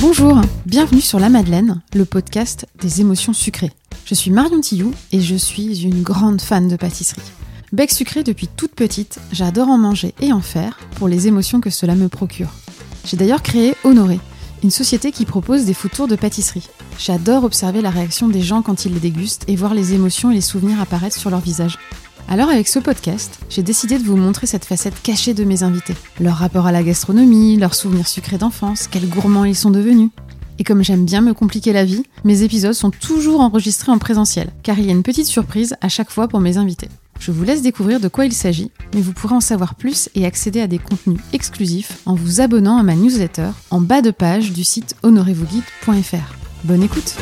Bonjour, bienvenue sur La Madeleine, le podcast des émotions sucrées. Je suis Marion Tillou et je suis une grande fan de pâtisserie. Bec sucré depuis toute petite, j'adore en manger et en faire pour les émotions que cela me procure. J'ai d'ailleurs créé Honoré, une société qui propose des food tours de pâtisserie. J'adore observer la réaction des gens quand ils les dégustent et voir les émotions et les souvenirs apparaître sur leur visage. Alors avec ce podcast, j'ai décidé de vous montrer cette facette cachée de mes invités. Leur rapport à la gastronomie, leurs souvenirs sucrés d'enfance, quels gourmands ils sont devenus. Et comme j'aime bien me compliquer la vie, mes épisodes sont toujours enregistrés en présentiel, car il y a une petite surprise à chaque fois pour mes invités. Je vous laisse découvrir de quoi il s'agit, mais vous pourrez en savoir plus et accéder à des contenus exclusifs en vous abonnant à ma newsletter en bas de page du site honorezvousguide.fr. Bonne écoute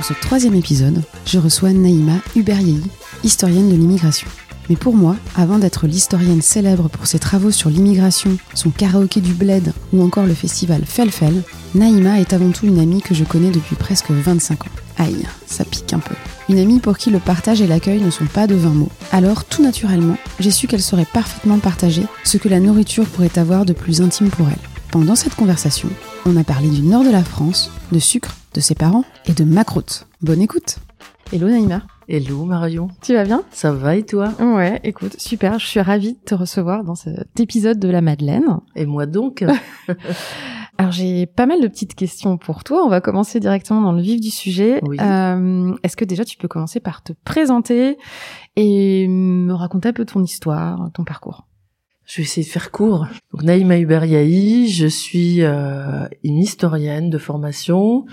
Pour ce troisième épisode, je reçois Naïma Uberyei, historienne de l'immigration. Mais pour moi, avant d'être l'historienne célèbre pour ses travaux sur l'immigration, son karaoké du bled ou encore le festival Felfel, Naïma est avant tout une amie que je connais depuis presque 25 ans. Aïe, ça pique un peu. Une amie pour qui le partage et l'accueil ne sont pas de 20 mots. Alors, tout naturellement, j'ai su qu'elle saurait parfaitement partager ce que la nourriture pourrait avoir de plus intime pour elle. Pendant cette conversation, on a parlé du nord de la France, de sucre, de ses parents et de macroute. Bonne écoute Hello Naïma Hello Marion. Tu vas bien? Ça va et toi? Ouais, écoute, super, je suis ravie de te recevoir dans cet épisode de la Madeleine. Et moi donc? Alors j'ai pas mal de petites questions pour toi. On va commencer directement dans le vif du sujet. Oui. Euh, Est-ce que déjà tu peux commencer par te présenter et me raconter un peu ton histoire, ton parcours? Je vais essayer de faire court. Donc Naïma je suis euh, une historienne de formation,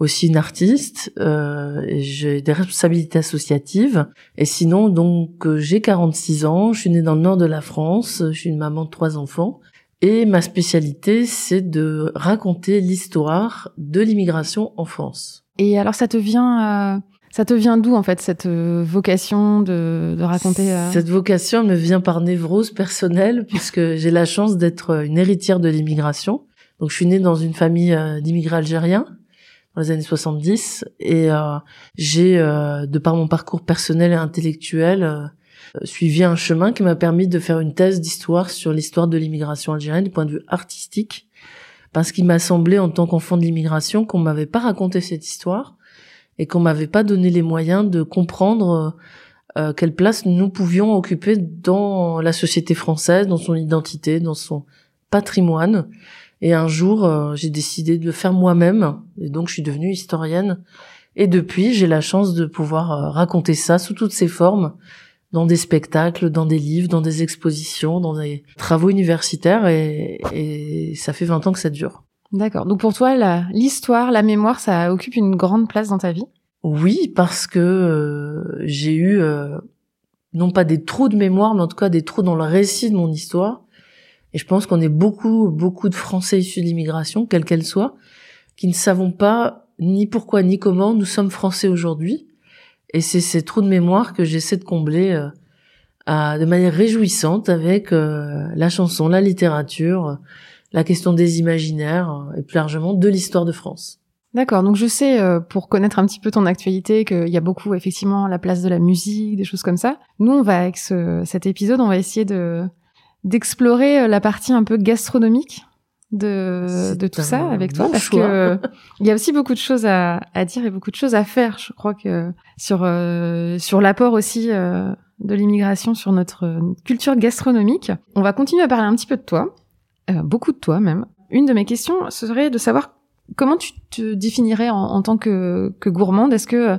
aussi une artiste. Euh, j'ai des responsabilités associatives. Et sinon, donc euh, j'ai 46 ans, je suis née dans le nord de la France, je suis une maman de trois enfants. Et ma spécialité, c'est de raconter l'histoire de l'immigration en France. Et alors ça te vient, euh, ça te vient d'où en fait cette euh, vocation de, de raconter Cette vocation me vient par névrose personnelle puisque j'ai la chance d'être une héritière de l'immigration. Donc je suis née dans une famille d'immigrés algériens dans les années 70 et euh, j'ai, euh, de par mon parcours personnel et intellectuel, euh, suivi un chemin qui m'a permis de faire une thèse d'histoire sur l'histoire de l'immigration algérienne du point de vue artistique parce qu'il m'a semblé en tant qu'enfant de l'immigration qu'on m'avait pas raconté cette histoire et qu'on m'avait pas donné les moyens de comprendre euh, quelle place nous pouvions occuper dans la société française, dans son identité, dans son patrimoine. Et un jour, euh, j'ai décidé de le faire moi-même, et donc je suis devenue historienne. Et depuis, j'ai la chance de pouvoir euh, raconter ça sous toutes ses formes, dans des spectacles, dans des livres, dans des expositions, dans des travaux universitaires, et, et ça fait 20 ans que ça dure. D'accord. Donc pour toi, la- l'histoire, la mémoire, ça occupe une grande place dans ta vie? Oui, parce que euh, j'ai eu euh, non pas des trous de mémoire, mais en tout cas des trous dans le récit de mon histoire. Et je pense qu'on est beaucoup, beaucoup de Français issus de l'immigration, quelle qu'elle soit, qui ne savons pas ni pourquoi ni comment nous sommes Français aujourd'hui. Et c'est ces trous de mémoire que j'essaie de combler euh, de manière réjouissante avec euh, la chanson, la littérature, la question des imaginaires euh, et plus largement de l'histoire de France. D'accord. Donc je sais, euh, pour connaître un petit peu ton actualité, qu'il y a beaucoup effectivement la place de la musique, des choses comme ça. Nous, on va avec ce, cet épisode, on va essayer de d'explorer euh, la partie un peu gastronomique de, de tout ça avec toi, bon parce choix. que il y a aussi beaucoup de choses à, à dire et beaucoup de choses à faire. Je crois que sur euh, sur l'apport aussi euh, de l'immigration sur notre euh, culture gastronomique. On va continuer à parler un petit peu de toi, euh, beaucoup de toi même. Une de mes questions serait de savoir comment tu te définirais en, en tant que, que gourmande Est-ce que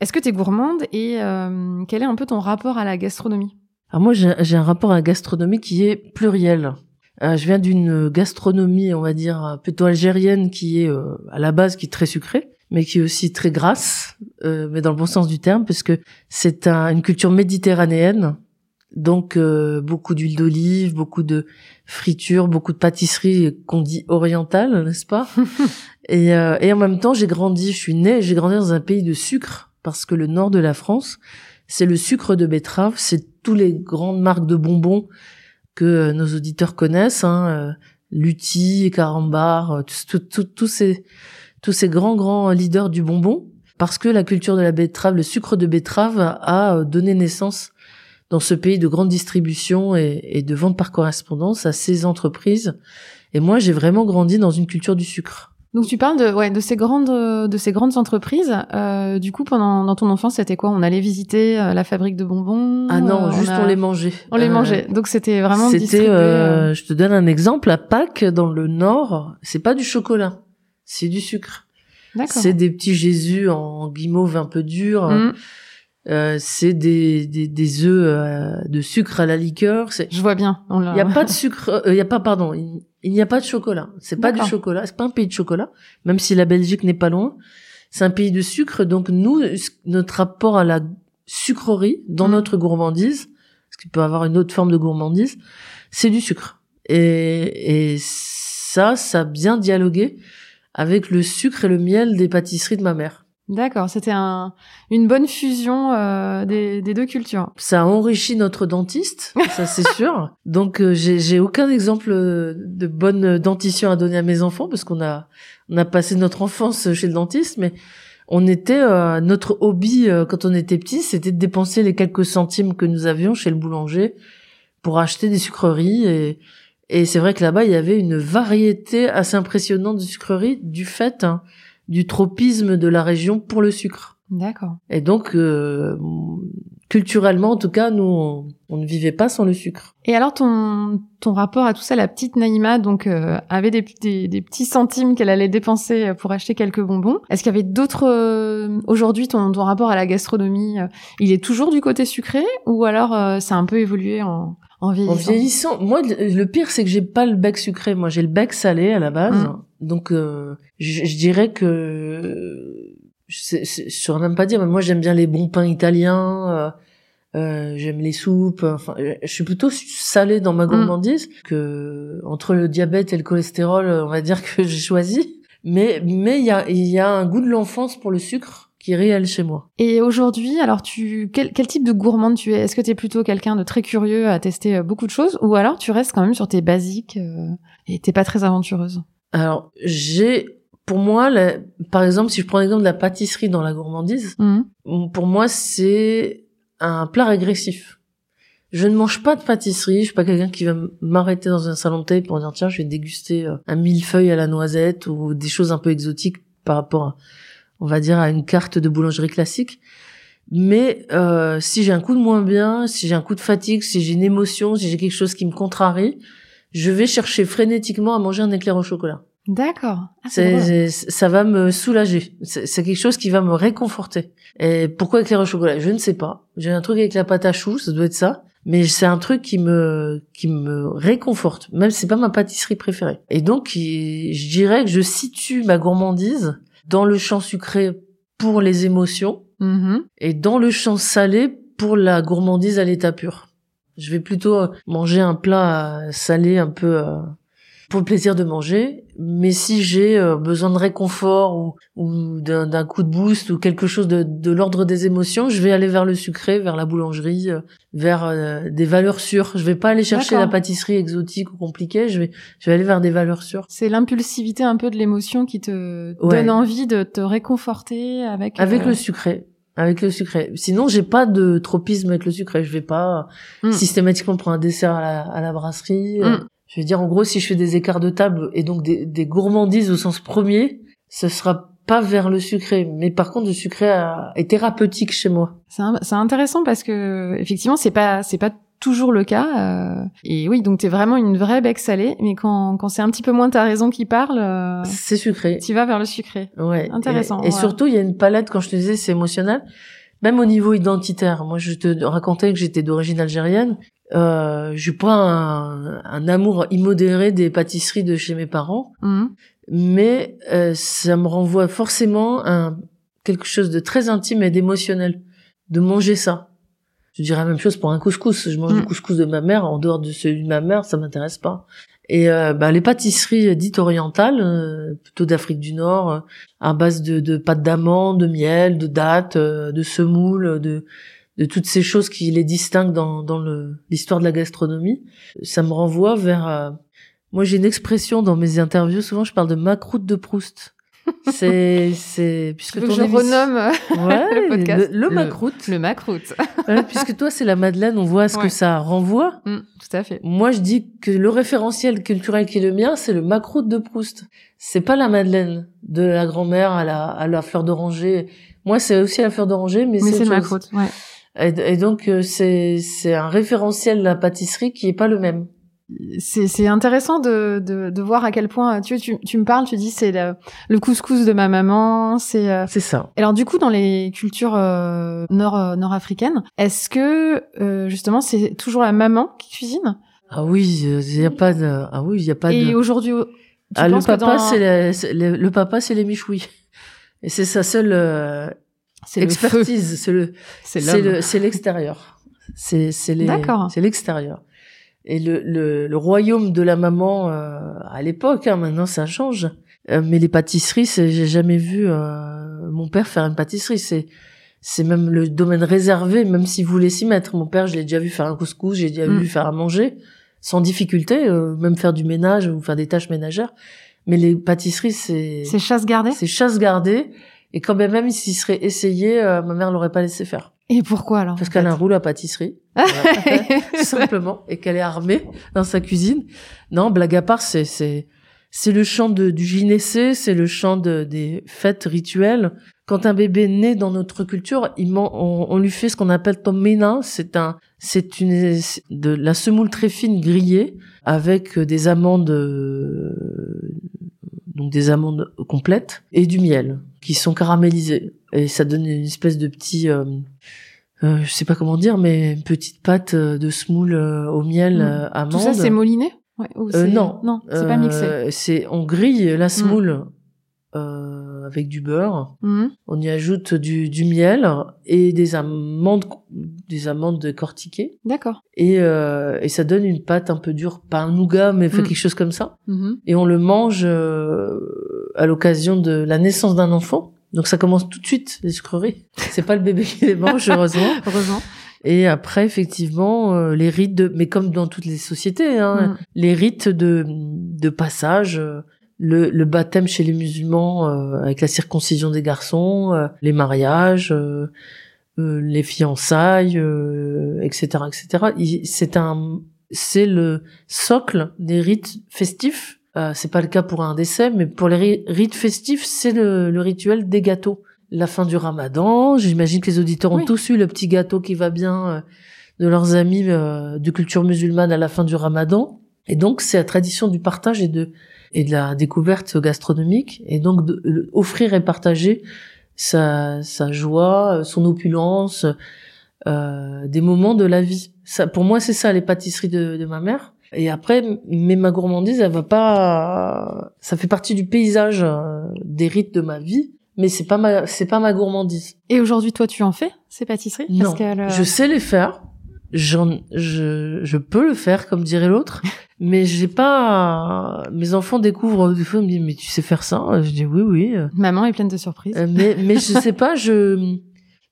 est-ce que tu es gourmande et euh, quel est un peu ton rapport à la gastronomie? Alors moi, j'ai un rapport à la gastronomie qui est pluriel. Euh, je viens d'une gastronomie, on va dire, plutôt algérienne, qui est euh, à la base qui est très sucrée, mais qui est aussi très grasse, euh, mais dans le bon sens du terme, parce que c'est un- une culture méditerranéenne. Donc euh, beaucoup d'huile d'olive, beaucoup de friture, beaucoup de pâtisserie qu'on dit orientale, n'est-ce pas? Et, euh, et en même temps, j'ai grandi, je suis née, j'ai grandi dans un pays de sucre, parce que le nord de la France, c'est le sucre de betterave, c'est tous les grandes marques de bonbons que euh, nos auditeurs connaissent, hein, euh, Lutti, Carambar, euh, tous ces tous ces grands grands leaders du bonbon. parce que la culture de la betterave, le sucre de betterave a donné naissance dans ce pays de grande distribution et, et de vente par correspondance à ces entreprises. Et moi, j'ai vraiment grandi dans une culture du sucre. Donc tu parles de ouais de ces grandes de ces grandes entreprises. Euh, du coup, pendant dans ton enfance, c'était quoi? On allait visiter euh, la fabrique de bonbons. Ah non, euh, juste on, les mangeait. On les mangeait. Donc c'était vraiment. C'était. Euh, je te donne un exemple. À Pâques, dans le Nord, c'est pas du chocolat, c'est du sucre. D'accord. C'est des petits Jésus en guimauve un peu dur. Mm. Euh, c'est des, des, des œufs euh, de sucre à la liqueur. C'est... Je vois bien. Il n'y a pas de sucre. Il y a pas, pardon. Il n'y a pas de chocolat. C'est pas du chocolat. C'est pas un pays de chocolat. Même si la Belgique n'est pas loin, c'est un pays de sucre. Donc nous, notre rapport à la sucrerie dans Mm. notre gourmandise, parce qu'il peut avoir une autre forme de gourmandise, c'est du sucre. Et, et ça, ça a bien dialogué avec le sucre et le miel des pâtisseries de ma mère. D'accord, c'était un, une bonne fusion euh, des, des deux cultures. Ça a enrichi notre dentiste, ça c'est sûr. Donc euh, j'ai j'ai aucun exemple de bonne dentition à donner à mes enfants parce qu'on a on a passé notre enfance chez le dentiste, mais on était euh, notre hobby euh, quand on était petit, c'était de dépenser les quelques centimes que nous avions chez le boulanger pour acheter des sucreries et et c'est vrai que là-bas il y avait une variété assez impressionnante de sucreries du fait hein, du tropisme de la région pour le sucre. D'accord. Et donc, euh, culturellement, en tout cas, nous, on, on, ne vivait pas sans le sucre. Et alors, ton, ton rapport à tout ça, la petite Naïma, donc, euh, avait des, des, des, petits centimes qu'elle allait dépenser pour acheter quelques bonbons. Est-ce qu'il y avait d'autres... Euh, Aujourd'hui, ton, ton rapport à la gastronomie, euh, il est toujours du côté sucré ou alors euh, ça a un peu évolué en... En vieillissant. en vieillissant. Moi, le pire, c'est que j'ai pas le bec sucré. Moi, j'ai le bec salé à la base. Mm. Donc, euh, je, je, dirais que je, je saurais même pas dire. Mais moi, j'aime bien les bons pains italiens. Euh, euh, j'aime les soupes. Enfin, je suis plutôt salé dans ma gourmandise mm. que entre le diabète et le cholestérol, on va dire que j'ai choisi. Mais mais il y a il y a un goût de l'enfance pour le sucre qui est réel chez moi. Et aujourd'hui, alors tu quel, quel type de gourmande tu es? Est-ce que tu es plutôt quelqu'un de très curieux à tester euh, beaucoup de choses? Ou alors tu restes quand même sur tes basiques euh, et t'es pas très aventureuse? Alors, j'ai pour moi la, par exemple, si je prends l'exemple de la pâtisserie dans la gourmandise, mmh. pour moi c'est un plat régressif. Je ne mange pas de pâtisserie, je suis pas quelqu'un qui va m'arrêter dans un salon de thé pour dire tiens, je vais déguster euh, un millefeuille à la noisette ou des choses un peu exotiques par rapport à on va dire à une carte de boulangerie classique. Mais euh, si j'ai un coup de moins bien, si j'ai un coup de fatigue, si j'ai une émotion, si j'ai quelque chose qui me contrarie, je vais chercher frénétiquement à manger un éclair au chocolat. D'accord. Ah, ça va me soulager. C'est quelque chose qui va me réconforter. Et pourquoi éclair au chocolat? Je ne sais pas. J'ai un truc avec la pâte à choux, ça doit être ça. Mais c'est un truc qui me qui me réconforte. Même si c'est pas ma pâtisserie préférée. Et donc, je dirais que je situe ma gourmandise dans le champ sucré pour les émotions mmh. et dans le champ salé pour la gourmandise à l'état pur. Je vais plutôt manger un plat salé un peu euh, pour le plaisir de manger, mais si j'ai euh, besoin de réconfort ou, ou d'un coup de boost ou quelque chose de, de l'ordre des émotions, je vais aller vers le sucré, vers la boulangerie, euh, vers euh, des valeurs sûres. Je vais pas aller chercher la pâtisserie exotique ou compliquée, je vais je vais aller vers des valeurs sûres. C'est l'impulsivité un peu de l'émotion qui te ouais. donne envie de te réconforter avec avec le sucré. Avec le sucré. Sinon, j'ai pas de tropisme avec le sucré. Je vais pas Hmm. mm. systématiquement prendre un dessert à la, à la brasserie. Mm. Je veux dire, en gros, si je fais des écarts de table et donc des, des gourmandises au sens premier, ce sera pas vers le sucré. Mais par contre, le sucré a, est thérapeutique chez moi. C'est intéressant parce que effectivement, c'est pas c'est pas toujours le cas. Euh, et oui, donc t'es vraiment une vraie bec salée, mais quand, quand c'est un petit peu moins ta raison qui parle, euh, c'est sucré. Tu vas vers le sucré. Ouais. Intéressant. Et, et surtout, il y a une palette, quand je te disais, c'est émotionnel. Même au niveau identitaire. Moi, je te racontais que j'étais d'origine algérienne. Euh, j'ai pas un, un, amour immodéré des pâtisseries de chez mes parents, mmh. mais euh, ça me renvoie forcément à quelque chose de très intime et d'émotionnel de manger ça. Je dirais la même chose pour un couscous. Je mange mmh. du couscous de ma mère, en dehors de celui de ma mère, ça m'intéresse pas. Et euh, bah, les pâtisseries dites orientales, euh, plutôt d'Afrique du Nord, euh, à base de, de pâte d'amande, de miel, de dattes, euh, de semoule, de de toutes ces choses qui les distinguent dans, dans l'histoire de la gastronomie, ça me renvoie vers... Euh... Moi, j'ai une expression dans mes interviews, souvent je parle de ma croûte de Proust. c'est, c'est, puisque ton je renomme ouais, le podcast. Le, macroute. Le macroute. puisque toi, c'est la Madeleine, on voit ce que ça renvoie. Mm, tout à fait. Moi, je dis que le référentiel culturel qui est le mien, c'est le macroute de Proust. C'est pas la Madeleine de la grand-mère à la, à la fleur d'oranger. Moi, c'est aussi la fleur d'oranger, mais, mais c'est le macroute, ouais. Et, donc, euh, c'est, c'est un référentiel de la pâtisserie qui est pas le même c'est intéressant de, de, de, voir à quel point tu, tu, tu me parles, tu dis c'est le, le, couscous de ma maman, c'est euh, c'est ça. Alors du coup dans les cultures euh, nord euh, nord-africaines, est-ce que euh, justement c'est toujours la maman qui cuisine? Ah oui, il y a pas de ah oui, il y a pas Et de Et aujourd'hui ah, le papa c'est le, le papa c'est les michouis. Et c'est sa seule euh, expertise, c'est le c'est c'est l'extérieur. C'est c'est c'est l'extérieur et le, le, le, royaume de la maman euh, à l'époque. Hein, maintenant, ça change. Euh, mais les pâtisseries, j'ai jamais vu euh, mon père faire une pâtisserie. C'est c'est même le domaine réservé, même s'il voulait s'y mettre. Mon père, je l'ai déjà vu faire un couscous, j'ai déjà vu mm. faire à manger, sans difficulté, même faire du ménage ou faire des tâches ménagères. Mais les pâtisseries, c'est c'est chasse gardée. C'est chasse gardée. Et quand même, même s'il serait essayé, ma mère l'aurait pas laissé faire. Et pourquoi alors Parce qu'elle a un rouleau à pâtisserie, simplement, et qu'elle est armée dans sa cuisine. Non, blague à part, c'est c'est c'est le chant de, du gynécée, c'est le chant de, des fêtes rituelles. Quand un bébé naît dans notre culture, il on, on, lui fait ce qu'on appelle tomena. C'est un, c'est une de la semoule très fine grillée avec des amandes, donc des amandes complètes et du miel qui sont caramélisées et ça donne une espèce de petit euh, euh, je sais pas comment dire mais une petite pâte euh, de semoule au miel mmh. amande tout ça c'est mouliné ouais, non non c'est pas mixé c'est on grille la mmh. semoule avec du beurre mmh. on y ajoute du, du miel et des amandes des amandes décortiquées d'accord et et ça donne une pâte un peu dure pas un nougat mais fait quelque chose comme ça et on le mange à l'occasion de la naissance d'un enfant donc ça commence tout de suite les sucreries. C'est pas le bébé qui les mange heureusement. heureusement. Et après effectivement euh, les rites de mais comme dans toutes les sociétés hein, les rites de de passage euh, le, le baptême chez les musulmans euh, avec la circoncision des garçons, les mariages, les fiançailles, etc., etc. C'est un, c'est le socle des rites festifs euh, c'est pas le cas pour un décès, mais pour les rites festifs, c'est le, rituel des gâteaux. La fin du ramadan, j'imagine que les auditeurs ont tous eu le petit gâteau qui va bien euh, de leurs amis euh, de culture musulmane à la fin du ramadan. Et donc, c'est la tradition du partage et de, et de la découverte gastronomique. Et donc, de, offrir et partager sa, sa joie, son opulence, des moments de la vie. Ça, pour moi, c'est ça les pâtisseries de, de ma mère. Et après, mais ma gourmandise, elle va pas, ça fait partie du paysage euh, des rites de ma vie, mais c'est pas ma, c'est pas ma gourmandise. Et aujourd'hui, toi, tu en fais ces pâtisseries? Non, je sais les faire. J'en, je, je peux le faire, comme dirait l'autre, mais j'ai pas. Mes enfants découvrent des fois, ils me disent mais tu sais faire ça? Je dis oui, oui. Maman est pleine de surprises. Euh, mais, mais je sais pas, je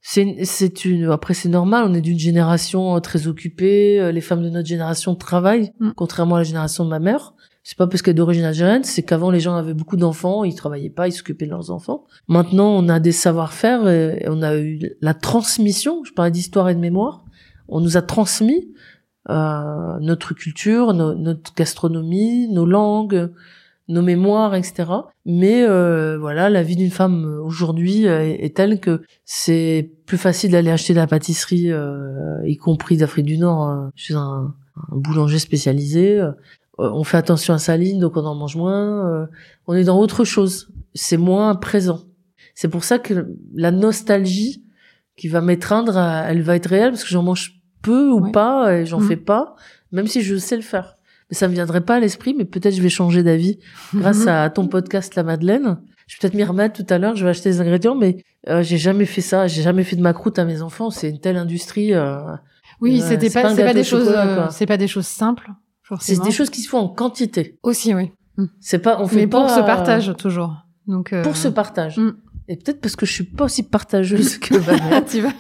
c'est c'est une après c'est normal on est d'une génération euh, très occupée euh, les femmes de notre génération travaillent mm. contrairement à la génération de ma mère c'est pas parce qu'elle est d'origine algérienne c'est qu'avant les gens avaient beaucoup d'enfants ils travaillaient pas ils s'occupaient de leurs enfants maintenant on a des savoir-faire et on a eu la transmission je parlais d'histoire et de mémoire on nous a transmis euh, notre culture notre gastronomie nos langues nos mémoires, etc. Mais euh, voilà, la vie d'une femme euh, aujourd'hui euh, est, telle que c'est plus facile d'aller acheter de la pâtisserie, y compris d'Afrique du Nord, chez un, boulanger spécialisé. on fait attention à sa ligne, donc on en mange moins. on est dans autre chose. C'est moins présent. C'est pour ça que la nostalgie qui va m'étreindre, elle va être réelle parce que j'en mange ou pas et j'en mmh. fais pas, même si je sais le faire mais ça me viendrait pas à l'esprit, mais peut-être je vais changer d'avis grâce à ton podcast La Madeleine. Je vais peut-être m'y remettre tout à l'heure, je vais acheter des ingrédients, mais euh, j'ai jamais fait ça, j'ai jamais fait de macroute à mes enfants, c'est une telle industrie. Euh, oui, euh, c'était pas, c'est pas des choses, c'est pas des choses simples. C'est des choses qui se font en quantité. Aussi, oui. C'est pas, on fait mais pas. pour ce partage toujours. Donc pour ce partage. Mm. Et peut-être parce que je suis pas aussi partageuse que Vanessa. tu vas.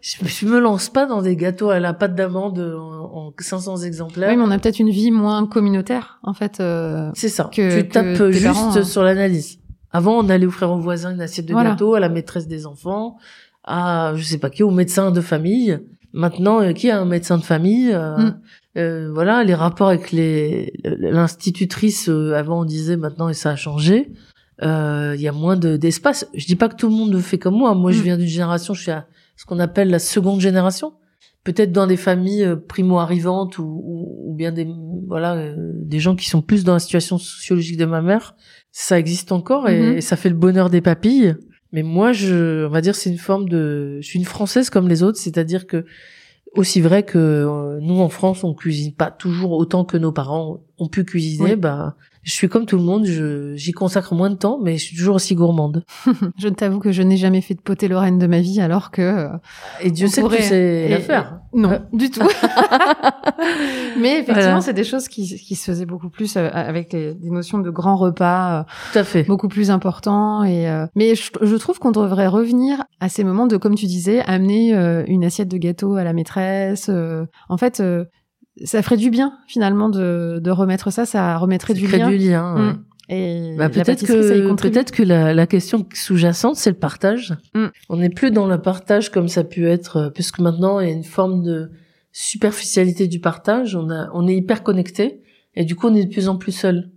je, je, me lance pas dans des gâteaux à la pâte d'amande en, 500 exemplaires. Oui, mais on a peut-être une vie moins communautaire, en fait. Euh, c'est ça. Que, tu tapes juste sur l'analyse. Avant, on allait offrir au voisin une assiette de Voilà. gâteau, à la maîtresse des enfants, à je sais pas qui, au médecin de famille. Maintenant, euh, qui a un médecin de famille euh, Mm. euh, Voilà, les rapports avec les l'institutrice. euh, avant, on disait maintenant et ça a changé. Euh, Il y a moins de d'espace. Je dis pas que tout le monde fait comme moi. Moi, je Mm. viens d'une génération. Je suis à ce qu'on appelle la seconde génération. Peut-être dans des familles euh, primo-arrivantes ou, ou, ou bien des voilà euh, des gens qui sont plus dans la situation sociologique de ma mère, ça existe encore et, Mhm. et ça fait le bonheur des papilles. Mais moi, je, on va dire, c'est une forme de, je suis une française comme les autres, c'est-à-dire que aussi vrai que euh, nous en France, on cuisine pas toujours autant que nos parents ont pu cuisiner. Oui. Bah, je suis comme tout le monde, je, j'y consacre moins de temps, mais je suis toujours aussi gourmande. Je t'avoue que je n'ai jamais fait de potée Lorraine de ma vie, alors que euh, Et Dieu sait que pourrait- tu sais et- la faire. non, Ouais. du tout. Mais effectivement, Voilà. c'est des choses qui, qui se faisaient beaucoup plus euh, avec les, des notions de grands repas. euh, Tout à fait. beaucoup plus important et euh, mais je, je trouve qu'on devrait revenir à ces moments de comme tu disais amener euh, une assiette de gâteau à la maîtresse euh, en fait euh, ça ferait du bien finalement de, de remettre ça ça remettrait Ça du lien du lien. ouais. Mm. et Bah, peut-être que peut-être que la, la question sous-jacente c'est le partage. Mm. On n'est plus dans le partage comme ça a pu être euh, puisque maintenant il y a une forme de superficialité du partage. On a on est hyper connecté et du coup on est de plus en plus seul.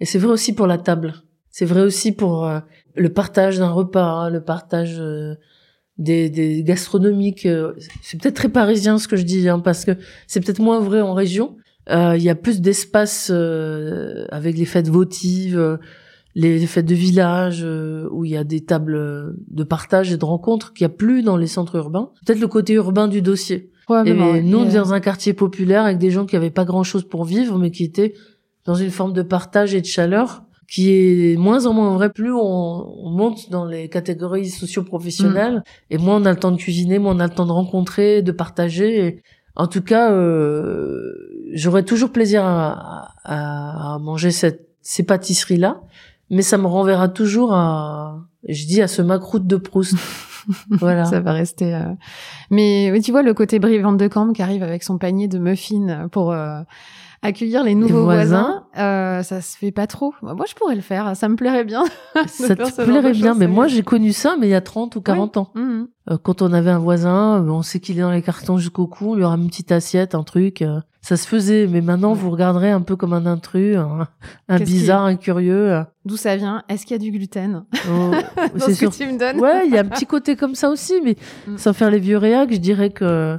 Et c'est vrai aussi pour la table. C'est vrai aussi pour euh, le partage d'un repas, hein, le partage euh, des, des gastronomiques. euh, C'est peut-être très parisien ce que je dis hein, parce que c'est peut-être moins vrai en région. Euh, Il y a plus d'espace euh, avec les fêtes votives, euh, les, fêtes de village, euh, où il y a des tables de partage et de rencontres qu'il n'y a plus dans les centres urbains. Peut-être le côté urbain du dossier. Et ouais. nous, on dans un quartier populaire avec des gens qui avaient pas grand-chose pour vivre, mais qui étaient dans une forme de partage et de chaleur qui est moins en moins vrai. Plus on, on monte dans les catégories socio-professionnelles, et moins on a le temps de cuisiner, moins on a le temps de rencontrer, de partager. Et en tout cas, euh, j'aurais toujours plaisir à, à, à manger cette, ces pâtisseries-là, mais ça me renverra toujours à, je dis, à ce macroute de Proust. voilà. ça va rester euh, mais tu vois le côté Brie Van de Kamp qui arrive avec son panier de muffins pour euh, accueillir les nouveaux voisins. voisins, euh, ça se fait pas trop moi je pourrais le faire ça me plairait bien ça te plairait bien, mais moi j'ai connu ça, mais il y a 30 ou 40 ans. Mhm. Euh, quand on avait un voisin, euh, on sait qu'il est dans les cartons jusqu'au cou, on lui aura une petite assiette, un truc. euh, ça se faisait, mais maintenant Ouais. vous regarderez un peu comme un intrus, un, bizarre, un curieux. D'où ça vient? Est-ce qu'il y a du gluten? Oh, dans ce que tu me donnes Ouais, il y a un petit côté comme ça aussi, mais Mm. sans faire les vieux réacs, je dirais que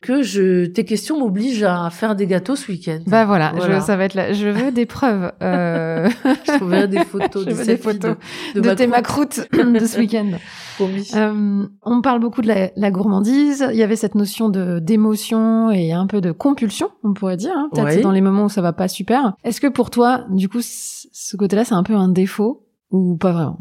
que je tes questions m'obligent à faire des gâteaux ce week-end. Bah voilà, Voilà. Je, ça va être là. Je veux des preuves euh, je trouverai des photos, Je des photos de, de, tes macroute, macroutes de ce week-end. Euh, on parle beaucoup de la, la gourmandise. Il y avait cette notion de d'émotion et un peu de compulsion, on pourrait dire. Hein, Peut-être Oui. dans les moments où ça va pas super. Est-ce que pour toi, du coup, ce côté-là, c'est un peu un défaut ou pas vraiment?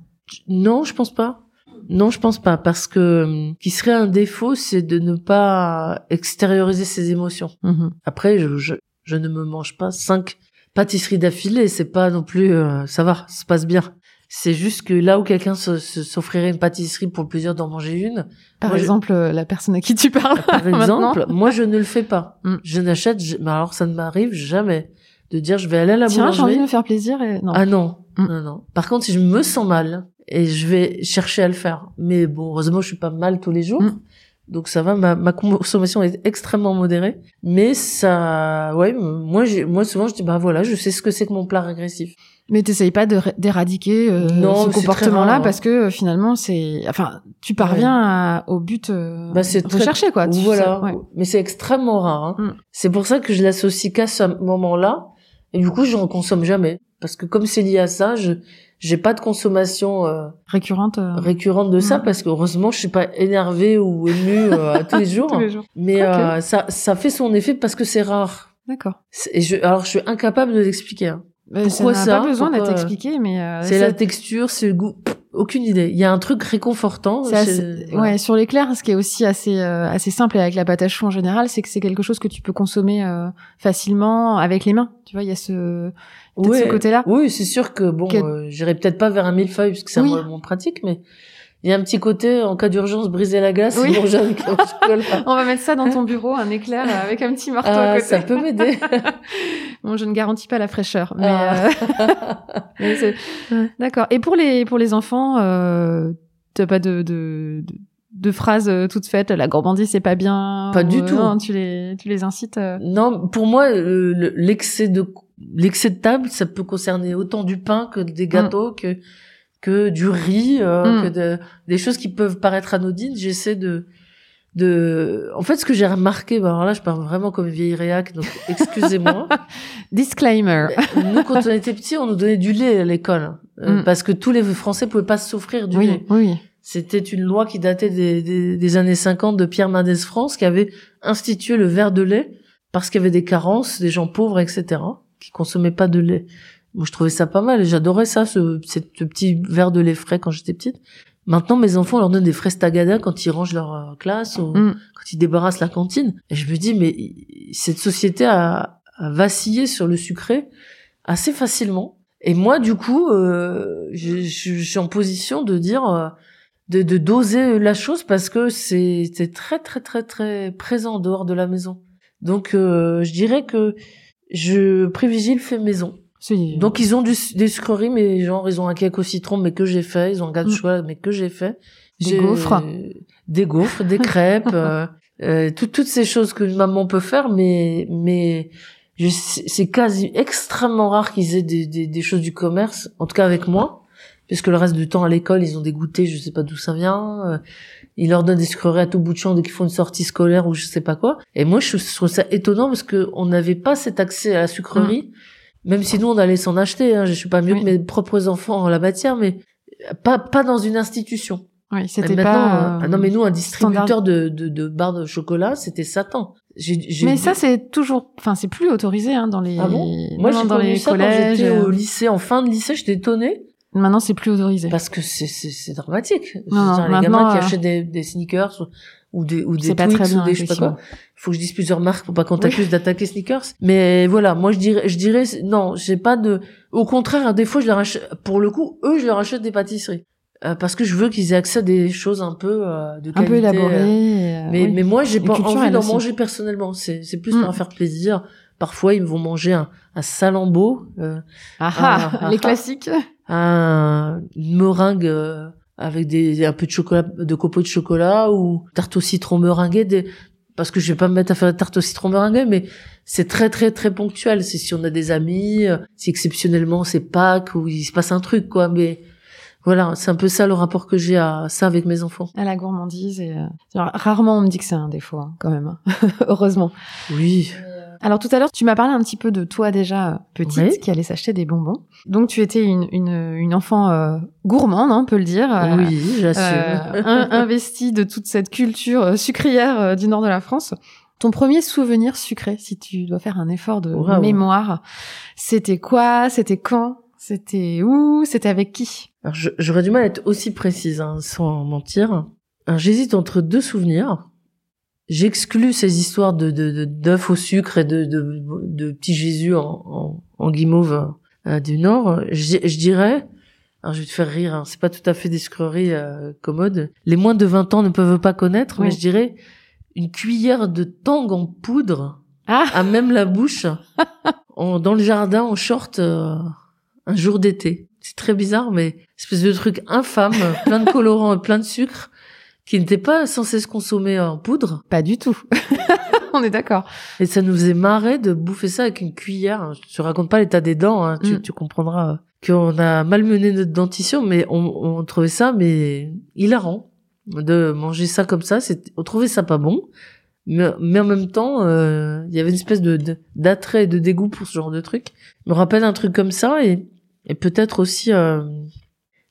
Non, je pense pas. Non, je pense pas, parce que hum, qui serait un défaut, c'est de ne pas extérioriser ses émotions. Mhm. Après, je, je, je ne me mange pas cinq pâtisseries d'affilée, c'est pas non plus, euh, ça va, ça se passe bien. C'est juste que là où quelqu'un s'offrirait une pâtisserie pour le plaisir d'en manger une, Par je- exemple, euh, la personne à qui tu parles. par exemple, moi je ne le fais pas. Mm. Je n'achète, je- mais alors ça ne m'arrive jamais de dire je vais aller à la Tiens, j'ai envie boulangerie. de me faire plaisir et non. Ah non, Mm. non, non. Par contre, si je me sens mal et je vais chercher à le faire, mais bon, heureusement, je suis pas mal tous les jours, Mm. donc ça va. Ma, ma consommation est extrêmement modérée, mais ça, ouais, moi, moi souvent, je dis bah voilà, je sais ce que c'est que mon plat régressif. Mais t'essayes pas d'éradiquer euh, ce comportement-là hein. parce que euh, finalement c'est, enfin, tu parviens à- au but euh, Bah, très- recherché quoi. Tu- voilà, ouais. mais c'est extrêmement rare. Hein. Mm. C'est pour ça que je l'associe qu'à ce moment-là, et du coup, je n'en consomme jamais, parce que comme c'est lié à ça, je j'ai pas de consommation. euh, Récurrente. euh, récurrente de ça parce que heureusement je suis pas énervée ou émue euh, tous les jours tous les jours. mais Ok. euh, ça ça fait son effet parce que c'est rare D'accord. Et je alors je suis incapable de l'expliquer hein. Pourquoi ça ça pas besoin d'être Pourquoi, euh, expliqué, mais euh, c'est la texture c'est le goût Pff, aucune idée il y a un truc réconfortant chez- assez- voilà. ouais sur l'éclair, ce qui est aussi assez euh, assez simple et avec la pâte à choux en général, c'est que c'est quelque chose que tu peux consommer euh, facilement avec les mains. Tu vois, il y a ce peut-être Ouais. ce côté-là. oui c'est sûr que bon Que- euh, j'irai peut-être pas vers un millefeuille parce que c'est Oui. un moins pratique mais il y a un petit côté en cas d'urgence briser la glace Oui. On va mettre ça dans ton bureau, un éclair euh, avec un petit marteau à Ah, côté. ça peut m'aider. Bon, je ne garantis pas la fraîcheur, mais, Ah. euh, mais d'accord. Et pour les pour les enfants, euh, t'as pas de, de de de phrases euh, toutes faites. La gourmandise c'est pas bien. Pas du ou, euh, tout. non, tu les tu les incites. euh, Non, pour moi, euh, le- l'excès de l'excès de table, ça peut concerner autant du pain que des gâteaux, que que du riz, euh, Mm. que de, des choses qui peuvent paraître anodines. J'essaie de de. En fait, ce que j'ai remarqué, bah alors là, je parle vraiment comme vieille réac, donc excusez-moi. Disclaimer. nous, quand on était petits, on nous donnait du lait à l'école, euh, Mm. parce que tous les Français pouvaient pas s'offrir du Oui, lait. oui. C'était une loi qui datait des, des, des années 50 de Pierre Mendès France qui avait institué le verre de lait parce qu'il y avait des carences, des gens pauvres, etc., qui consommaient pas de lait. Moi, je trouvais ça pas mal et j'adorais ça, ce, ce petit verre de lait frais quand j'étais petite. Maintenant, mes enfants, on leur donne des fraises tagada quand ils rangent leur euh, classe ou Mm. quand ils débarrassent la cantine. Et je me dis, mais cette société a, a vacillé sur le sucré assez facilement. Et moi, du coup, euh, je, je- je suis en position de dire, euh, de, de doser la chose parce que c'est très très très très présent en dehors de la maison. Donc, euh, je dirais que je privilégie le fait maison. Donc, ils ont du, des sucreries, mais genre, ils ont un cake au citron, mais que j'ai fait. Ils ont un gâteau de Mm. chocolat, mais que j'ai fait. Des gaufres. Des gaufres, des crêpes, euh, euh, tout- toutes ces choses que maman peut faire, mais, mais c'est quasi extrêmement rare qu'ils aient des, des, des choses du commerce, en tout cas avec moi, puisque le reste du temps à l'école, ils ont des goûters, je sais pas d'où ça vient. euh, ils leur donnent des sucreries à tout bout de champ dès qu'ils font une sortie scolaire ou je sais pas quoi. Et moi, je trouve ça étonnant parce que on n'avait pas cet accès à la sucrerie, même si nous on allait s'en acheter. Hein, je suis pas mieux Oui. que mes propres enfants en la matière, mais pas pas dans une institution. Oui, c'était pas. euh, ah non mais nous un distributeur standard. de, de de barres de chocolat, c'était Satan. Mais ça, c'est toujours, enfin, c'est plus autorisé hein, dans les. Ah bon? Moi j'ai dans les ça collèges. quand j'étais au euh, lycée, en fin de lycée, j'étais étonnée Maintenant, c'est plus autorisé. parce que c'est c'est dramatique. Non, non, les gamins qui euh, achètent des, des sneakers ou, des ou des C'est pas Twix très bien, ou des je sais pas quoi. Faut que je dise plusieurs marques pour pas qu'on t'accuse d'attaquer sneakers. Mais voilà, moi je dirais je dirais non, j'ai pas de au contraire, des fois je leur achète pour le coup, eux je leur achète des pâtisseries. Euh, parce que je veux qu'ils aient accès à des choses un peu euh, de Un peu qualité, euh, élaboré. euh, mais, oui. mais moi, j'ai pas envie d'en manger personnellement. C'est, c'est plus Mm. pour leur faire plaisir. Parfois, ils me vont manger un, un salambeau, euh, Ah, Ah, les classiques. Un, une meringue euh, avec des, un peu de chocolat, de copeaux de chocolat ou tarte au citron meringuée. Des, parce que je vais pas me mettre à faire la tarte au citron meringuée, mais c'est très très très ponctuel. C'est si on a des amis, euh, si exceptionnellement c'est Pâques ou il se passe un truc, quoi. Mais voilà, c'est un peu ça le rapport que j'ai à ça avec mes enfants. À la gourmandise. Et, euh, genre, rarement on me dit que c'est un défaut, hein, quand même. hein. Heureusement. Oui. Alors tout à l'heure, tu m'as parlé un petit peu de toi déjà euh, petite Oui. qui allait s'acheter des bonbons. Donc tu étais une, une, une enfant euh, gourmande, hein, on peut le dire. euh, oui, j'assume. euh, in- investie de toute cette culture sucrière euh, du nord de la France. Ton premier souvenir sucré, si tu dois faire un effort de mémoire, c'était quoi? C'était quand? C'était où? C'était avec qui? Alors, j'aurais du mal à être aussi précise, hein, sans mentir. J'hésite entre deux souvenirs. J'exclus ces histoires de de- de- d'œufs au sucre et de de, de petits Jésus en, en, en guimauve euh, du Nord. Je, je dirais, alors je vais te faire rire, hein, c'est pas tout à fait des sucreries euh, commodes. Les moins de 20 ans ne peuvent pas connaître, mais je dirais une cuillère de tang en poudre Ah à même la bouche, en, dans le jardin en short euh, un jour d'été. C'est très bizarre, mais espèce de truc infâme, plein de colorants et plein de sucre, qui n'était pas censé se consommer en poudre. Pas du tout. on est d'accord. Et ça nous faisait marrer de bouffer ça avec une cuillère. Je te raconte pas l'état des dents, hein, tu, Mm. tu comprendras qu'on a malmené notre dentition, mais on, on trouvait ça mais hilarant de manger ça comme ça. C'est, on trouvait ça pas bon, mais, mais en même temps, euh, il y avait une espèce de, de- d'attrait et de dégoût pour ce genre de truc. Je me rappelle un truc comme ça et, et peut-être aussi, euh,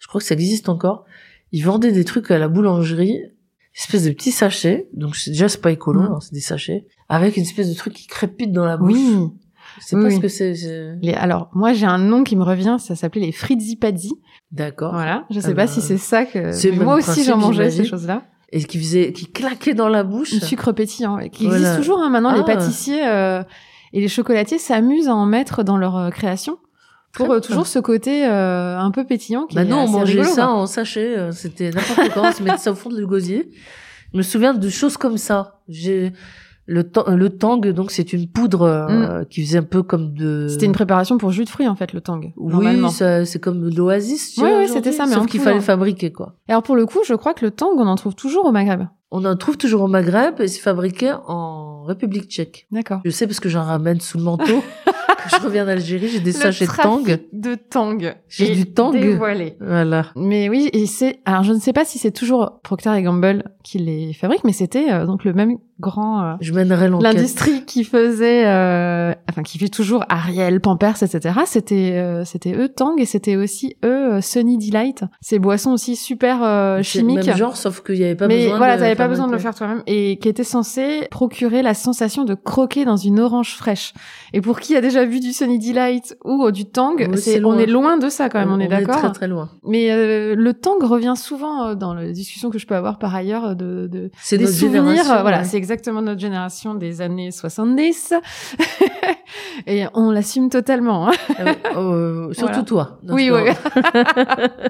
je crois que ça existe encore. Ils vendaient des trucs à la boulangerie, espèce de petits sachets. Donc c'est déjà c'est pas écolo, Mm. hein, c'est des sachets avec une espèce de truc qui crépite dans la bouche. Oui. Sais Oui, pas ce que c'est. c'est- Les, alors, moi, j'ai un nom qui me revient, ça s'appelait les frizzi pazzi. D'accord. Voilà. Je sais Ah pas bah, si c'est ça que. c'est le moi aussi, j'en mangeais ces choses-là. Et qui faisait, qui claquait dans la bouche. Du sucre pétillant, qui Voilà. existe toujours hein, maintenant. Les Ah. pâtissiers euh, et les chocolatiers s'amusent à en mettre dans leur euh, création pour euh, toujours ce côté euh, un peu pétillant qui Bah non, on mangeait rigolo, ça quoi. en sachet, euh, c'était n'importe quoi, on se mettait ça au fond du gosier. Je me souviens de choses comme ça. J'ai le tang, le tang donc c'est une poudre euh, qui faisait un peu comme de C'était une préparation pour jus de fruits en fait le tang. Oui, c'est comme l'oasis, ouais, aujourd'hui, c'était ça, mais sauf qu'il fallait fabriquer quoi. Alors pour le coup, je crois que le tang on en trouve toujours au Maghreb. On en trouve toujours au Maghreb et c'est fabriqué en République tchèque. D'accord. Je sais parce que j'en ramène sous le manteau. Je reviens d'Algérie, j'ai des sachets de tang. de tang. J'ai du tang. Dévoilé. Voilà. Mais oui, et c'est alors je ne sais pas si c'est toujours Procter Gamble qui les fabrique, mais c'était euh, donc le même grand euh, Je mènerai l'enquête. l'industrie qui faisait, euh, enfin qui fait toujours Ariel, Pampers, etc. C'était c'était eux Tang et c'était aussi eux Sunny Delight. Ces boissons aussi super C'est le chimiques. Même genre, sauf qu'il n'y avait pas mais besoin voilà, de t'avais pas besoin de le faire toi-même et qui était censé procurer la sensation de croquer dans une orange fraîche. Et pour qui a déjà vu du Sunny Delight ou du Tang, Oui, c'est on est loin de ça quand même, on, est d'accord. très très loin. Mais euh, le Tang revient souvent euh, dans les discussions que je peux avoir par ailleurs euh, de, de C'est des notre souvenirs. euh, voilà, ouais. c'est exactement notre génération des années 70. Et on l'assume totalement. hein. Euh, euh, surtout Voilà. toi. Oui, oui.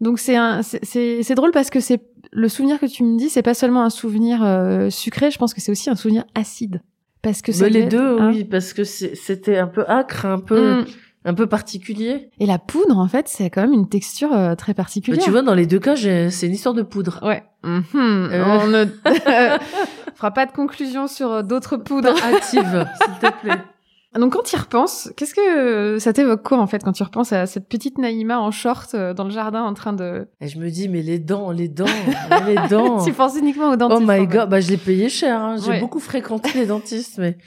Donc c'est un, c'est- c'est drôle parce que c'est le souvenir que tu me dis, c'est pas seulement un souvenir euh, sucré, je pense que c'est aussi un souvenir acide. Parce que Mais les deux, hein. oui, parce que c'est- c'était un peu acre, un peu, Mm. un peu particulier. Et la poudre, en fait, c'est quand même une texture euh, très Mais particulière. tu vois, dans les deux cas, c'est une histoire de poudre. Ouais. Mhm. Euh. On ne fera pas de conclusion sur euh, d'autres poudres. Active, s'il te plaît. Donc quand tu y repenses, qu'est-ce que ça t'évoque quoi en fait quand tu repenses à cette petite Naïma en short euh, dans le jardin en train de... Et je me dis, mais les dents, les dents, les dents. tu penses uniquement aux Oh dentistes. en my god, bah je l'ai payé cher. Hein. J'ai Ouais. beaucoup fréquenté les dentistes, mais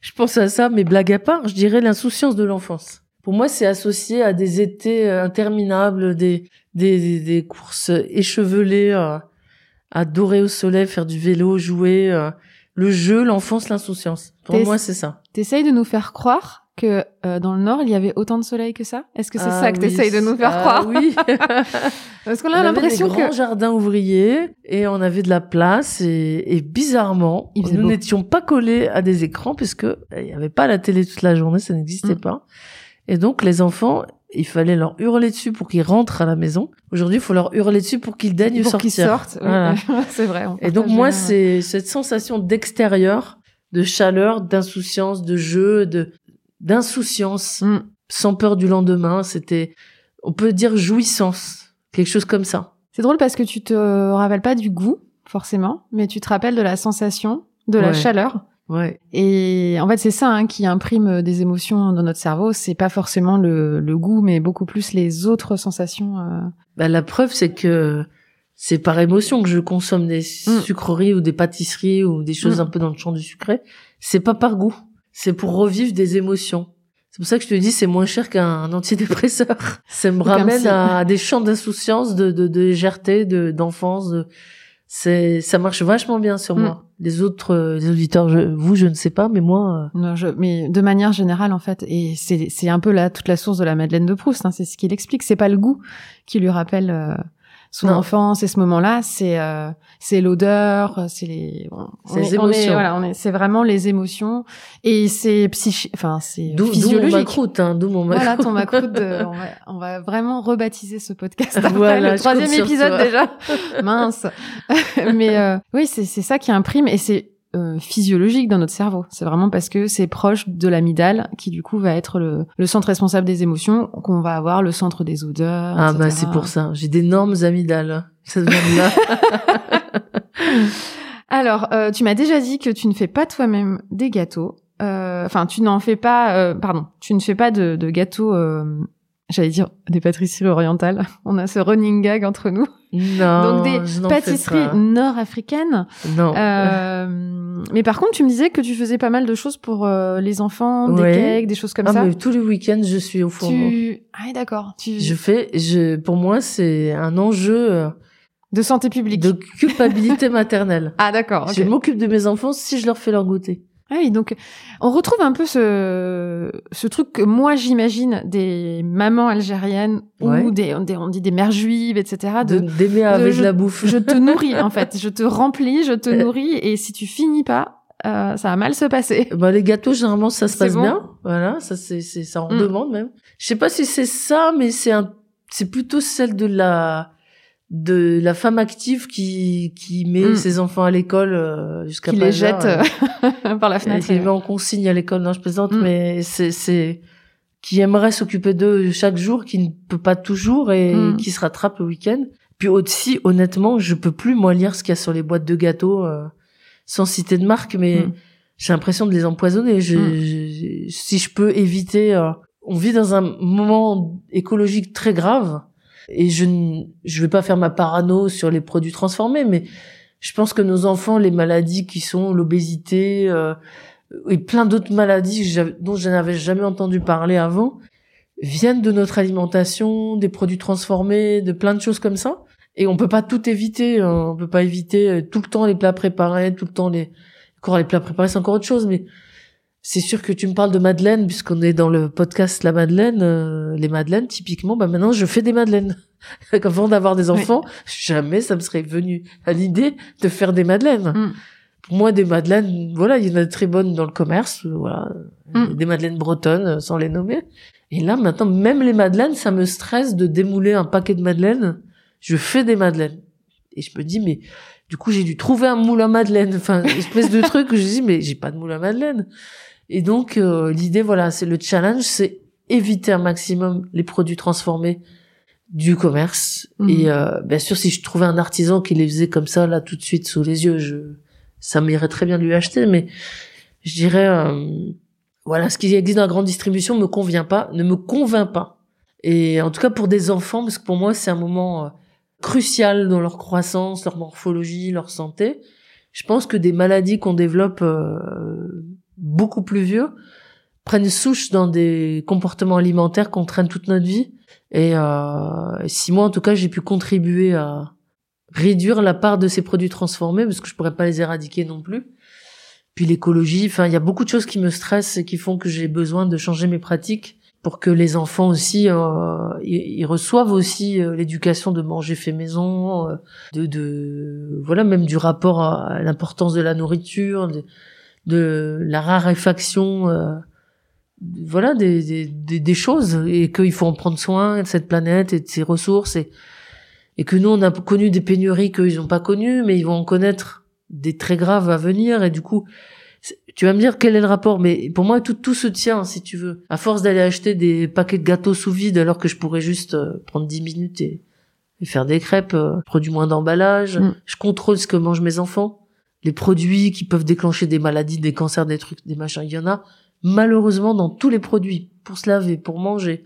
je pense à ça. Mais blague à part, je dirais l'insouciance de l'enfance. Pour moi, c'est associé à des étés euh, interminables, des des, des, des courses échevelées, euh, à dorer au soleil, faire du vélo, jouer, euh, le jeu, l'enfance, l'insouciance. Pour moi, c'est ça. T'essayes de nous faire croire que euh, dans le Nord, il y avait autant de soleil que ça? Est-ce que c'est Ah ça que oui, t'essayes de nous faire ah croire? Oui. Parce qu'on on a avait l'impression que... grands jardins ouvriers et on avait de la place et, et bizarrement, nous n'étions pas collés à des écrans puisque euh, il n'y avait pas la télé toute la journée, ça n'existait Mm. pas. Et donc les enfants, il fallait leur hurler dessus pour qu'ils rentrent à la maison. Aujourd'hui, il faut leur hurler dessus pour qu'ils daignent pour sortir. qu'ils sortent. Voilà. c'est vrai. Et donc moi, c'est cette sensation d'extérieur, de chaleur, d'insouciance, de jeu, de d'insouciance, Mm. sans peur du lendemain. C'était, on peut dire jouissance, quelque chose comme ça. C'est drôle parce que tu te rappelles pas du goût, forcément, mais tu te rappelles de la sensation, de la Ouais. chaleur. Ouais. Et en fait, c'est ça hein, qui imprime des émotions dans notre cerveau. C'est pas forcément le, le goût, mais beaucoup plus les autres sensations. euh. Bah, la preuve, c'est que c'est par émotion que je consomme des Mm. sucreries ou des pâtisseries ou des choses Mm. un peu dans le champ du sucré. C'est pas par goût. C'est pour revivre des émotions. C'est pour ça que je te dis, c'est moins cher qu'un antidépresseur. Ça me ramène à des champs d'insouciance, de, de, de légèreté, de, d'enfance. de- C'est, ça marche vachement bien sur Mm. moi. Les autres, euh, les auditeurs, je, vous, je ne sais pas, mais moi, euh, Non, je, mais de manière générale, en fait, et c'est un peu là toute la source de la Madeleine de Proust. Hein, c'est ce qu'il explique. C'est pas le goût qui lui rappelle euh, son enfance et ce moment-là. C'est euh, c'est l'odeur, c'est les. on- C'est les est- on est- émotions. voilà, on est. C'est vraiment les émotions et c'est psychi. Enfin, c'est d'où, d'où mon physiologique. macroute, hein, d'où mon macroute. Voilà ton macroute. De, on, va, on va vraiment rebaptiser ce podcast. Après Voilà, le troisième épisode déjà. Mince. Mais euh, oui, c'est c'est ça qui imprime et c'est euh, physiologique dans notre cerveau. C'est vraiment parce que c'est proche de l'amygdale qui du coup va être le, le centre responsable des émotions, qu'on va avoir le centre des odeurs. Ah, etc. bah, c'est pour ça. J'ai d'énormes amygdales. Ça vient de là. Alors, euh, tu m'as déjà dit que tu ne fais pas toi-même des gâteaux. Euh, Enfin, tu n'en fais pas. euh, pardon, tu ne fais pas de, de gâteaux. J'allais dire des pâtisseries orientales. On a ce running gag entre nous. Non. Donc des pâtisseries nord-africaines. Non. Euh, mais par contre, tu me disais que tu faisais pas mal de choses pour euh, les enfants, des cakes, des choses comme ah, ça. mais tous les week-ends, je suis au fourneau. Tu ah d'accord. Tu Je fais, je, pour moi, c'est un enjeu euh, de santé publique. de culpabilité maternelle. Ah d'accord. Je m'occupe de mes enfants si je leur fais leur goûter. Ah oui, donc on retrouve un peu ce ce truc que moi j'imagine des mamans algériennes Ouais. ou des, des on dit des mères juives, etc. De, d'aimer avec je- la bouffe. je te nourris en fait, je te remplis, je te nourris et si tu finis pas, euh, ça va mal se passer. Bah, les gâteaux, généralement, ça se passe bon bien. Voilà, ça c'est c'est ça en Mm. demande même. Je sais pas si c'est ça, mais c'est un c'est plutôt celle de la de la femme active qui qui met Mm. ses enfants à l'école euh, jusqu'à Qui les jette heure, euh, par la fenêtre. qui les met en consigne à l'école. Non, je plaisante, Mm. mais c'est c'est qui aimerait s'occuper d'eux chaque jour, qui ne peut pas toujours et Mm. qui se rattrape le week-end. Puis aussi, honnêtement, je peux plus moi lire ce qu'il y a sur les boîtes de gâteaux, euh, sans citer de marque, mais j'ai l'impression de les empoisonner. Je, je- si je peux éviter, euh, on vit dans un moment écologique très grave et je ne, je vais pas faire ma parano sur les produits transformés, mais je pense que nos enfants, les maladies qui sont l'obésité euh, et plein d'autres maladies dont je n'avais jamais entendu parler avant, viennent de notre alimentation, des produits transformés, de plein de choses comme ça. Et on peut pas tout éviter. hein. On peut pas éviter euh, tout le temps les plats préparés, tout le temps les encore les plats préparés, c'est encore autre chose. Mais c'est sûr que tu me parles de madeleine, puisqu'on est dans le podcast La Madeleine. euh, les madeleines, typiquement, bah maintenant je fais des madeleines. Avant d'avoir des enfants, jamais ça me serait venu à l'idée de faire des madeleines. Mm. Pour moi, des madeleines, voilà, il y en a de très bonnes dans le commerce, euh, voilà, Mm. des madeleines bretonnes, euh, sans les nommer. Et là, maintenant, même les madeleines, ça me stresse de démouler un paquet de madeleines. Je fais des madeleines. Et je me dis, mais du coup, j'ai dû trouver un moule à madeleine. Enfin, une espèce de truc où je dis, mais j'ai pas de moule à madeleine. Et donc, euh, l'idée, voilà, c'est le challenge, c'est éviter un maximum les produits transformés du commerce. Mhm. Et euh, bien sûr, si je trouvais un artisan qui les faisait comme ça, là, tout de suite, sous les yeux, je, ça m'irait très bien de lui acheter. Mais je dirais, euh, voilà, ce qui existe dans la grande distribution me convient pas, ne me convainc pas. Et en tout cas pour des enfants, parce que pour moi c'est un moment euh, crucial dans leur croissance, leur morphologie, leur santé. Je pense que des maladies qu'on développe euh, beaucoup plus vieux prennent souche dans des comportements alimentaires qu'on traîne toute notre vie. Et euh, si moi en tout cas j'ai pu contribuer à réduire la part de ces produits transformés, parce que je pourrais pas les éradiquer non plus. Puis l'écologie, enfin il y a beaucoup de choses qui me stressent et qui font que j'ai besoin de changer mes pratiques pour que les enfants aussi euh, ils, ils reçoivent aussi euh, l'éducation de manger fait maison, euh, de, de voilà même du rapport à, l'importance de la nourriture, de, de la raréfaction, euh, voilà des, des, des, choses et qu'il faut en prendre soin de cette planète et de ses ressources et et que nous on a connu des pénuries qu'ils n'ont pas connues, mais ils vont en connaître des très graves à venir et du coup tu vas me dire quel est le rapport, mais pour moi tout tout se tient si tu veux. À force d'aller acheter des paquets de gâteaux sous vide alors que je pourrais juste euh, prendre 10 minutes et, et faire des crêpes, euh, produis moins d'emballage, Mm. je contrôle ce que mangent mes enfants, les produits qui peuvent déclencher des maladies, des cancers, des trucs, des machins, il y en a malheureusement dans tous les produits pour se laver, pour manger,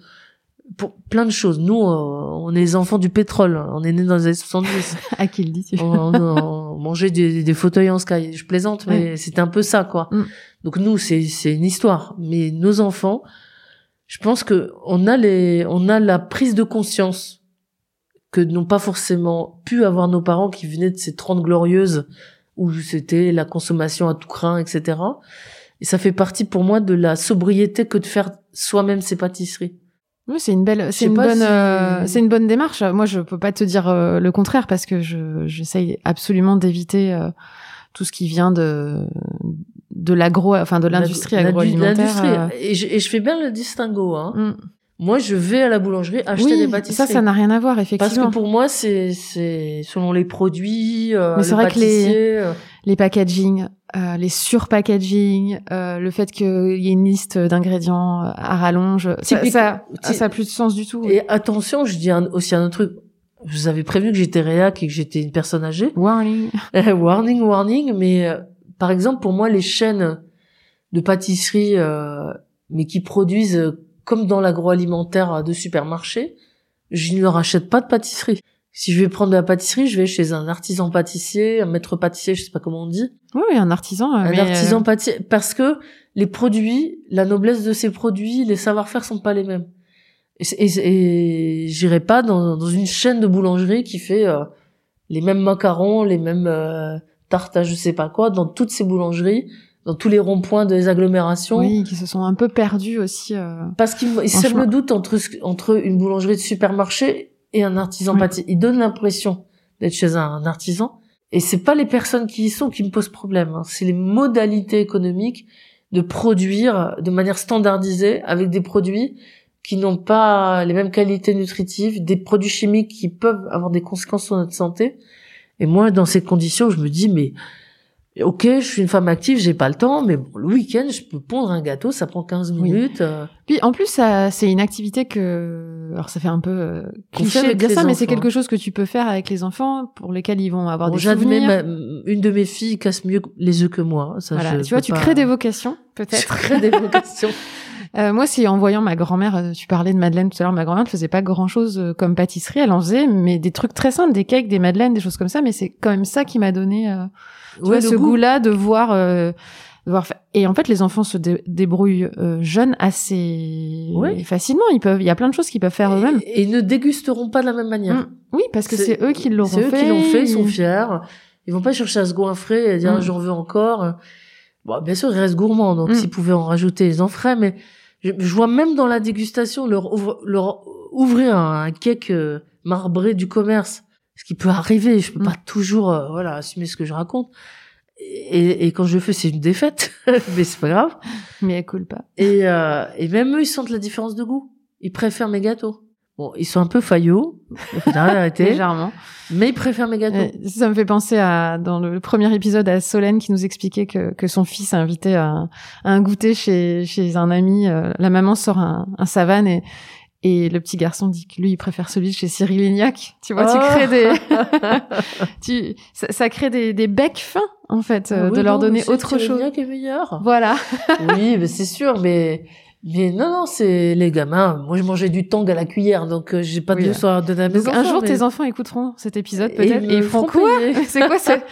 pour plein de choses. Nous, euh, on est les enfants du pétrole, on est nés dans les années 70 À qui le dis-tu on, on- on mangeait des, des fauteuils en sky. Je plaisante, mais c'était un peu ça, quoi. Mm. Donc nous, c'est c'est une histoire. Mais nos enfants, je pense que on a les, on a la prise de conscience que n'ont pas forcément pu avoir nos parents qui venaient de ces 30 glorieuses où c'était la consommation à tout craint, etc. Et ça fait partie pour moi de la sobriété que de faire soi-même ses pâtisseries. Oui, c'est une belle, c'est une bonne, si- euh, c'est une bonne démarche. Moi, je peux pas te dire euh, le contraire parce que je, j'essaye absolument d'éviter euh, tout ce qui vient de, de l'agro, enfin de l'industrie agroalimentaire. euh. Et, je, et je fais bien le distinguo. Hein. Mm. Moi, je vais à la boulangerie acheter Oui, des pâtisseries. ça, ça n'a rien à voir Parce effectivement. que pour moi, c'est c'est selon les produits, euh, Mais le c'est vrai que les- Les packaging, euh, les surpackaging, euh, le fait qu'il y ait une liste d'ingrédients euh, à rallonge, ça, ça, ça a plus de sens du tout. Et attention, je dis un- aussi un autre truc. Je vous avais prévenu que j'étais réac et que j'étais une personne âgée? Warning. warning, warning. Mais euh, par exemple, pour moi, les chaînes de pâtisserie, euh, mais qui produisent euh, comme dans l'agroalimentaire euh, de supermarché, je ne leur achète pas de pâtisserie. Si je vais prendre de la pâtisserie, je vais chez un artisan pâtissier, un maître pâtissier, je sais pas comment on dit, Oui, oui, un artisan. un mais, artisan euh, pâtissier, parce que les produits, la noblesse de ces produits, les savoir-faire sont pas les mêmes. Et, et, j'irai pas dans, dans une chaîne de boulangerie qui fait euh, les mêmes macarons, les mêmes euh, tartes à je sais pas quoi, dans toutes ces boulangeries, dans tous les ronds-points des agglomérations. oui, qui se sont un peu perdus aussi. euh. Parce qu'il me- c'est Franchement. le doute entre entre une boulangerie de supermarché et un artisan Oui. pâtissier. Il donne l'impression d'être chez un, un artisan. Et c'est pas les personnes qui y sont qui me posent problème. hein. C'est les modalités économiques de produire de manière standardisée avec des produits qui n'ont pas les mêmes qualités nutritives, des produits chimiques qui peuvent avoir des conséquences sur notre santé. Et moi, dans ces conditions, je me dis, mais ok, je suis une femme active, j'ai pas le temps, mais bon, le week-end, je peux pondre un gâteau, ça prend 15 minutes. euh. Puis en plus, ça, c'est une activité que, alors ça fait un peu euh, cliché de dire ça, mais c'est quelque chose que tu peux faire avec les enfants, pour lesquels ils vont avoir Bon, des J'admets, souvenirs. ma- une de mes filles casse mieux les œufs que moi. Ça, Voilà, je tu vois, tu pas- crées des vocations, peut-être. crée des vocations. Euh, moi, c'est en voyant ma grand-mère, euh, tu parlais de Madeleine tout à l'heure, ma grand-mère ne faisait pas grand-chose euh, comme pâtisserie, elle en faisait, mais des trucs très simples, des cakes, des madeleines, des choses comme ça, mais c'est quand même ça qui m'a donné euh, tu Ouais, vois, ce goût. goût-là de voir... euh, de voir fa- Et en fait, les enfants se dé- débrouillent euh, jeunes assez Ouais. facilement. Ils peuvent, il y a plein de choses qu'ils peuvent faire eux-mêmes. Et, ils ne dégusteront pas de la même manière. Mm. Oui, parce que c'est eux qui l'auront C'est eux fait. qui l'ont fait, ils sont fiers. Ils vont pas chercher à se goinfrer et dire Mm. Ah, j'en veux encore. Bon, bien sûr, ils restent gourmands, donc Mm. s'ils pouvaient en rajouter, ils en feraient. Mais je, je vois même dans la dégustation leur, ouvre- leur ouvrir un, un cake euh, marbré du commerce, ce qui peut arriver. Je peux Mm. pas toujours euh, voilà assumer ce que je raconte. Et, et quand je le fais, c'est une défaite, mais c'est pas grave. Mais elle coule pas. Et, euh, et même eux, ils sentent la différence de goût. Ils préfèrent mes gâteaux. Bon, ils sont un peu faillots, Légèrement. mais ils préfèrent mes gâteaux. Euh, ça me fait penser à dans le premier épisode à Solène qui nous expliquait que, que son fils a invité à, à un goûter chez, chez un ami. euh, la maman sort un, un savane et, et le petit garçon dit que lui il préfère celui de chez Cyril Lignac. Tu vois, tu crées des, tu, ça, ça crée des, des becs fins en fait, euh, Oui, de leur non, donner autre chose. Cyril qui est meilleur. Voilà. oui, mais c'est sûr, mais mais non, non, c'est les gamins. Moi, je mangeais du tang à la cuillère, donc euh, j'ai pas Oui, de leçon à donner à mes Donc enfants. un jour mais- tes enfants écouteront cet épisode peut-être et, ils feront quoi. C'est quoi cette,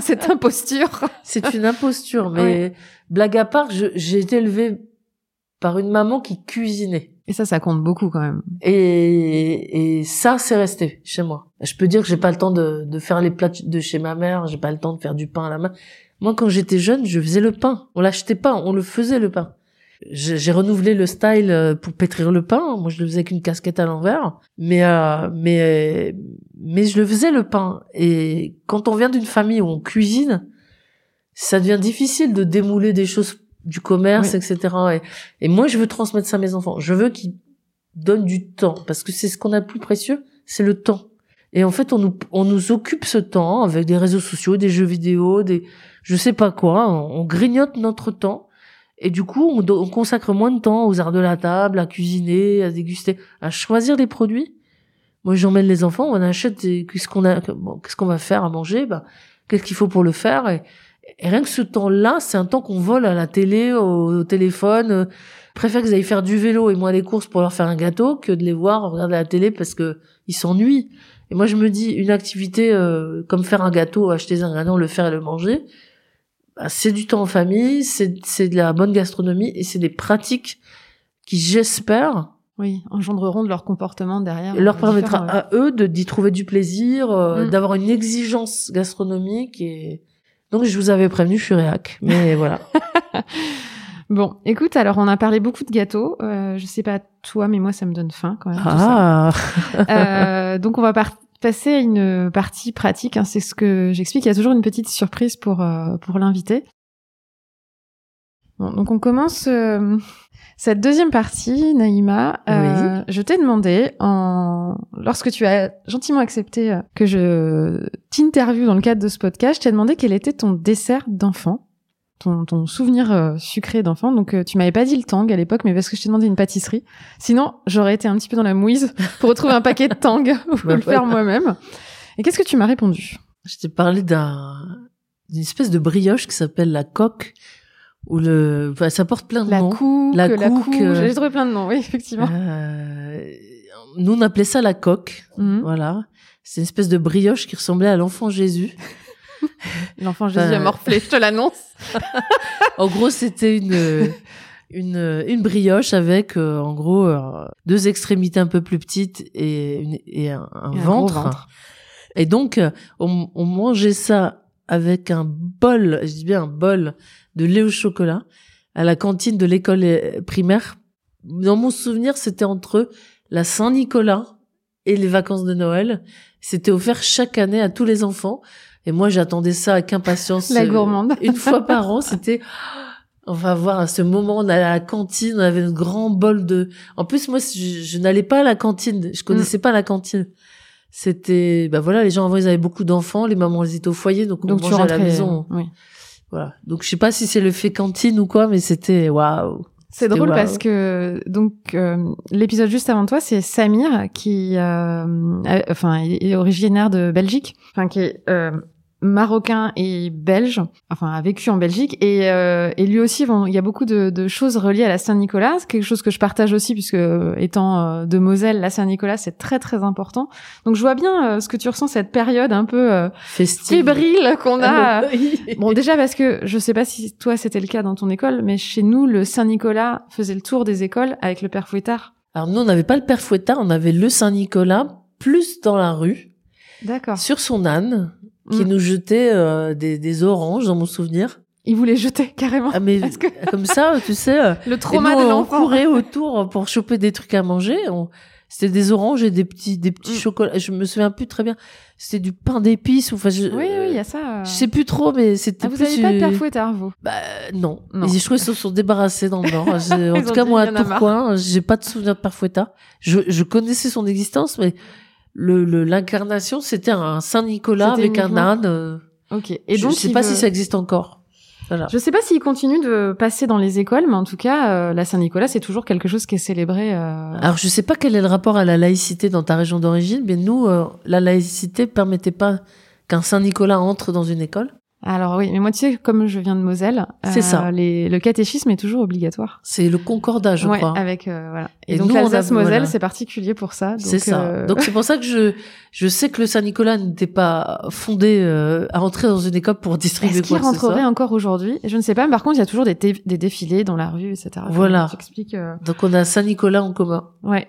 cette imposture? C'est une imposture, mais blague à part, je- j'ai été élevée par une maman qui cuisinait. Et ça, ça compte beaucoup quand même. Et, et ça, c'est resté chez moi. Je peux dire que j'ai pas le temps de, de faire les plats de chez ma mère, j'ai pas le temps de faire du pain à la main. Moi, quand j'étais jeune, je faisais le pain. On l'achetait pas, on le faisait le pain. J'ai renouvelé le style euh, pour pétrir le pain. Moi, je le faisais avec une casquette à l'envers. Mais, euh, mais, mais je le faisais le pain. Et quand on vient d'une famille où on cuisine, ça devient difficile de démouler des choses du commerce, Oui. etc. Et, et moi, je veux transmettre ça à mes enfants. Je veux qu'ils donnent du temps parce que c'est ce qu'on a de plus précieux, c'est le temps. Et en fait, on nous, on nous occupe ce temps avec des réseaux sociaux, des jeux vidéo, des, je sais pas quoi. On, on grignote notre temps. Et du coup, on, consacre moins de temps aux arts de la table, à cuisiner, à déguster, à choisir des produits. Moi, j'emmène les enfants, on achète des, qu'est-ce qu'on a, bon, qu'est-ce qu'on va faire à manger, bah, qu'est-ce qu'il faut pour le faire, et, et rien que ce temps-là, c'est un temps qu'on vole à la télé, au, au téléphone. Je préfère qu'ils aillent faire du vélo et moi les courses pour leur faire un gâteau que de les voir regarder la télé parce que ils s'ennuient. Et moi, je me dis, une activité euh, comme faire un gâteau, acheter des ingrédients, le faire et le manger, bah, c'est du temps en famille, c'est c'est de la bonne gastronomie et c'est des pratiques qui, j'espère, Oui, engendreront de leur comportement derrière. leur euh, permettra différent, ouais. à eux de d'y trouver du plaisir, euh, Mm. d'avoir une exigence gastronomique et donc je vous avais prévenu, je suis réac. Mais voilà. Bon, écoute, alors on a parlé beaucoup de gâteaux. Euh, je sais pas toi, mais moi ça me donne faim quand même. tout Ah. ça. Euh, donc on va par- passer à une partie pratique. hein, c'est ce que j'explique. Il y a toujours une petite surprise pour euh, pour l'invité. Bon, donc on commence euh, cette deuxième partie, Naïma. Euh, Je t'ai demandé, en... lorsque tu as gentiment accepté euh, que je t'interviewe dans le cadre de ce podcast, je t'ai demandé quel était ton dessert d'enfant, ton, ton souvenir euh, sucré d'enfant. Donc euh, tu m'avais pas dit le tang à l'époque, mais parce que je t'ai demandé une pâtisserie. Sinon, j'aurais été un petit peu dans la mouise pour retrouver un paquet de tang ou Bah, le faire voilà. moi-même. Et qu'est-ce que tu m'as répondu? Je t'ai parlé d'un d'une espèce de brioche qui s'appelle la coque ou le enfin, ça porte plein de La noms. couque, La la couque, couche. euh, J'ai trouvé plein de noms, oui, effectivement. Euh, nous on appelait ça la coque. Mhm. Voilà. C'est une espèce de brioche qui ressemblait à l'enfant Jésus. L'enfant Jésus Euh, a morflé, je te l'annonce. En gros, c'était une une une brioche avec euh, en gros euh, deux extrémités un peu plus petites et une, et un, un Et un ventre. ventre. Et donc euh, on, on mangeait ça avec un bol, je dis bien un bol de lait au chocolat à la cantine de l'école euh, primaire. Dans mon souvenir, c'était entre la Saint-Nicolas et les vacances de Noël. C'était offert chaque année à tous les enfants. Et moi, j'attendais ça avec impatience. La euh, gourmande. Une fois par an, c'était on va voir à ce moment on allait à la cantine, on avait un grand bol de. En plus moi je, je n'allais pas à la cantine, je connaissais pas la cantine. C'était bah voilà les gens avant ils avaient beaucoup d'enfants, les mamans elles étaient au foyer donc on Donc tu mangeait à la maison. oui. Voilà. Donc je sais pas si c'est le fait cantine ou quoi mais c'était waouh. C'est drôle parce que donc euh, l'épisode juste avant toi, c'est Samir qui, euh, enfin, il est originaire de Belgique, enfin qui est euh, marocain et belge, enfin a vécu en Belgique et, euh, et lui aussi, bon, il y a beaucoup de, de choses reliées à la Saint-Nicolas, quelque chose que je partage aussi puisque euh, étant euh, de Moselle, la Saint-Nicolas c'est très très important. Donc je vois bien euh, ce que tu ressens cette période un peu euh, Festive. fébrile qu'on a. Oui. Bon, déjà parce que je sais pas si toi c'était le cas dans ton école, mais chez nous, le Saint-Nicolas faisait le tour des écoles avec le père Fouettard. Alors nous on n'avait pas le père Fouettard, on avait le Saint-Nicolas plus dans la rue D'accord. sur son âne qui Mm. nous jetait euh, des, des oranges dans mon souvenir. Il voulait jeter carrément. Ah mais que comme ça, tu sais, euh, le trauma nous, de on l'enfant courait autour pour choper des trucs à manger. On- C'était des oranges et des petits des petits Mm. chocolats. Je me souviens plus très bien. C'était du pain d'épices ou enfin je, Oui, oui, il y a ça. euh. je sais plus trop mais c'était Ah, vous plus avez pas de euh, père Fouettard, vous Bah non. Non. Trouve qu'ils se sont débarrassés dans le Nord. En tout cas, moi, à. Tourcoing, j'ai pas de souvenir de Père Fouettard. Je, je connaissais son existence, mais le le- l'incarnation, c'était un Saint Nicolas avec un âne. euh, Ok. Et je donc, sais pas veut- si ça existe encore. Voilà. Je sais pas s'il continue de passer dans les écoles, mais en tout cas, euh, la Saint-Nicolas, c'est toujours quelque chose qui est célébré. euh, Alors, je sais pas quel est le rapport à la laïcité dans ta région d'origine, mais nous, euh, la laïcité permettait pas qu'un Saint Nicolas entre dans une école. Alors oui, mais moi, tu sais, comme je viens de Moselle, C'est euh, ça. les- le catéchisme est toujours obligatoire. C'est le concordat, je ouais, crois. avec euh, voilà. Et, Et donc l'Alsace-Moselle, voilà. c'est particulier pour ça. C'est ça. euh, Donc c'est pour ça que je je sais que le Saint Nicolas n'était pas fondé euh, à entrer dans une école pour distribuer Est-ce qu'il rentrerait encore aujourd'hui? Je ne sais pas. mais Par contre, il y a toujours des, des défilés dans la rue, etc. Voilà. J'explique. euh, Donc on a Saint Nicolas en commun. Ouais.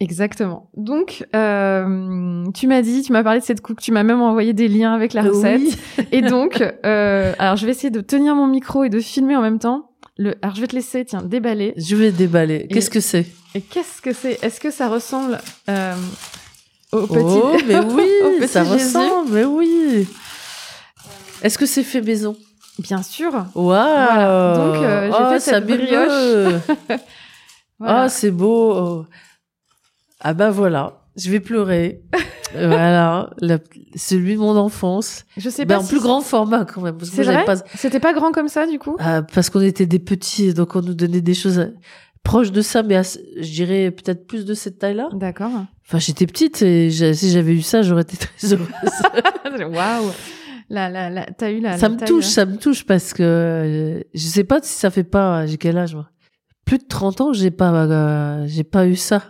Exactement. Donc, euh, tu m'as dit, tu m'as parlé de cette coupe, tu m'as même envoyé des liens avec la recette. Oui. Et donc, euh, alors je vais essayer de tenir mon micro et de filmer en même temps. Le, alors je vais te laisser, tiens, déballer. Je vais déballer. Qu'est-ce que c'est? Et qu'est-ce que c'est? Est-ce que ça ressemble euh, au petit Oh, mais oui, petit ça ressemble, mais oui. Est-ce que c'est fait maison? Bien sûr. Waouh Voilà. Donc, euh, j'ai oh, fait cette. Voilà. Ah, c'est beau. Ah bah voilà, je vais pleurer. voilà, la- celui de mon enfance. je sais Ben, pas. en si plus grand format quand même. C'est vrai pas... C'était pas grand comme ça du coup Ah, parce qu'on était des petits, donc on nous donnait des choses à- proches de ça, mais à- je dirais peut-être plus de cette taille-là. D'accord. Enfin, j'étais petite et si j'avais eu ça, j'aurais été très heureuse. Waouh. La, la, la, t'as eu la. ça me touche, euh, ça me touche parce que euh, je sais pas si ça fait pas, j'ai quel âge moi Plus de 30 ans, j'ai pas, euh, j'ai pas eu ça.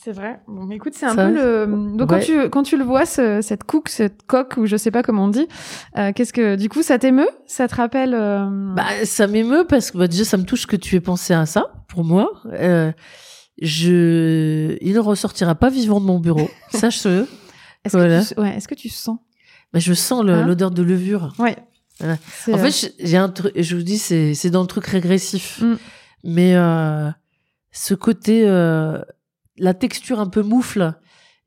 C'est vrai. Bon, mais écoute, c'est un Ça, peu le. Donc ouais. quand tu quand tu le vois, ce- cette cook, cette coque ou je sais pas comment on dit, euh, qu'est-ce que du coup ça t'émeut? Ça te rappelle euh, Bah, ça m'émeut parce que bah, déjà, ça me touche que tu aies pensé à ça pour moi. Euh, je, il ne ressortira pas vivant de mon bureau, sache-le. Est-ce voilà. que tu, ouais, est-ce que tu sens? Mais je sens le- Hein? l'odeur de levure. Ouais. Voilà. En euh, fait, j'ai- un truc, je vous dis, c'est, c'est dans le truc régressif. Mm. Mais euh, ce côté, euh, la texture un peu moufle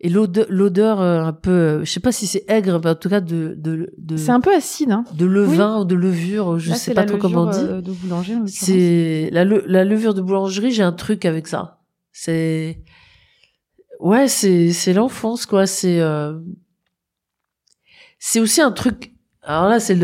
et l'odeur, l'odeur euh, un peu, euh, je sais pas si c'est aigre, mais en tout cas de de de, c'est un peu acide. Hein. de levain ou de levure, je Là, sais pas trop comment on dit. euh, de boulanger. C'est la, le- la levure de boulangerie, j'ai un truc avec ça. C'est ouais, c'est c'est l'enfance quoi. C'est euh... c'est aussi un truc. Alors là, c'est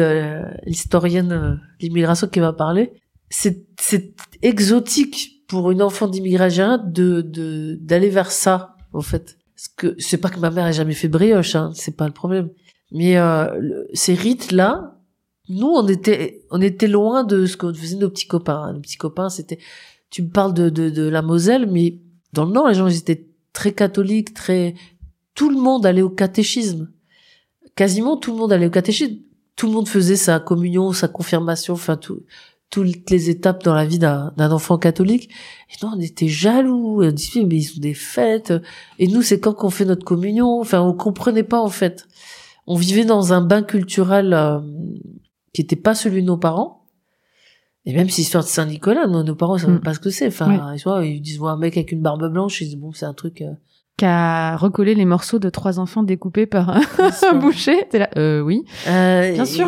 l'historienne d'immigration qui m'a parlé. C'est c'est exotique pour une enfant d'immigrant de de d'aller vers ça en fait. Parce que c'est pas que ma mère ait jamais fait brioche, hein, c'est pas le problème. Mais euh, ces rites là, nous on était on était loin de ce que faisaient nos petits copains. Nos petits copains, c'était tu me parles de, de de la Moselle, mais dans le Nord, les gens ils étaient très catholiques, très tout le monde allait au catéchisme. Quasiment tout le monde allait au catéchisme. Tout le monde faisait sa communion, sa confirmation, enfin tout toutes les étapes dans la vie d'un d'un enfant catholique. Et nous, on était jaloux. Et on disait, mais ils ont des fêtes. Et nous, c'est quand qu'on fait notre communion. Enfin, on comprenait pas, en fait. On vivait dans un bain culturel euh, qui était pas celui de nos parents. Et même si l'histoire de Saint-Nicolas, nos, nos parents, ils savent Mm. pas ce que c'est. Enfin, ils, voient, ils disent, ouais, un mec avec une barbe blanche, ils disent, bon, c'est un truc, euh, qui a recollé les morceaux de trois enfants découpés par un, boucher. T'es là, euh, oui. Euh, Bien sûr.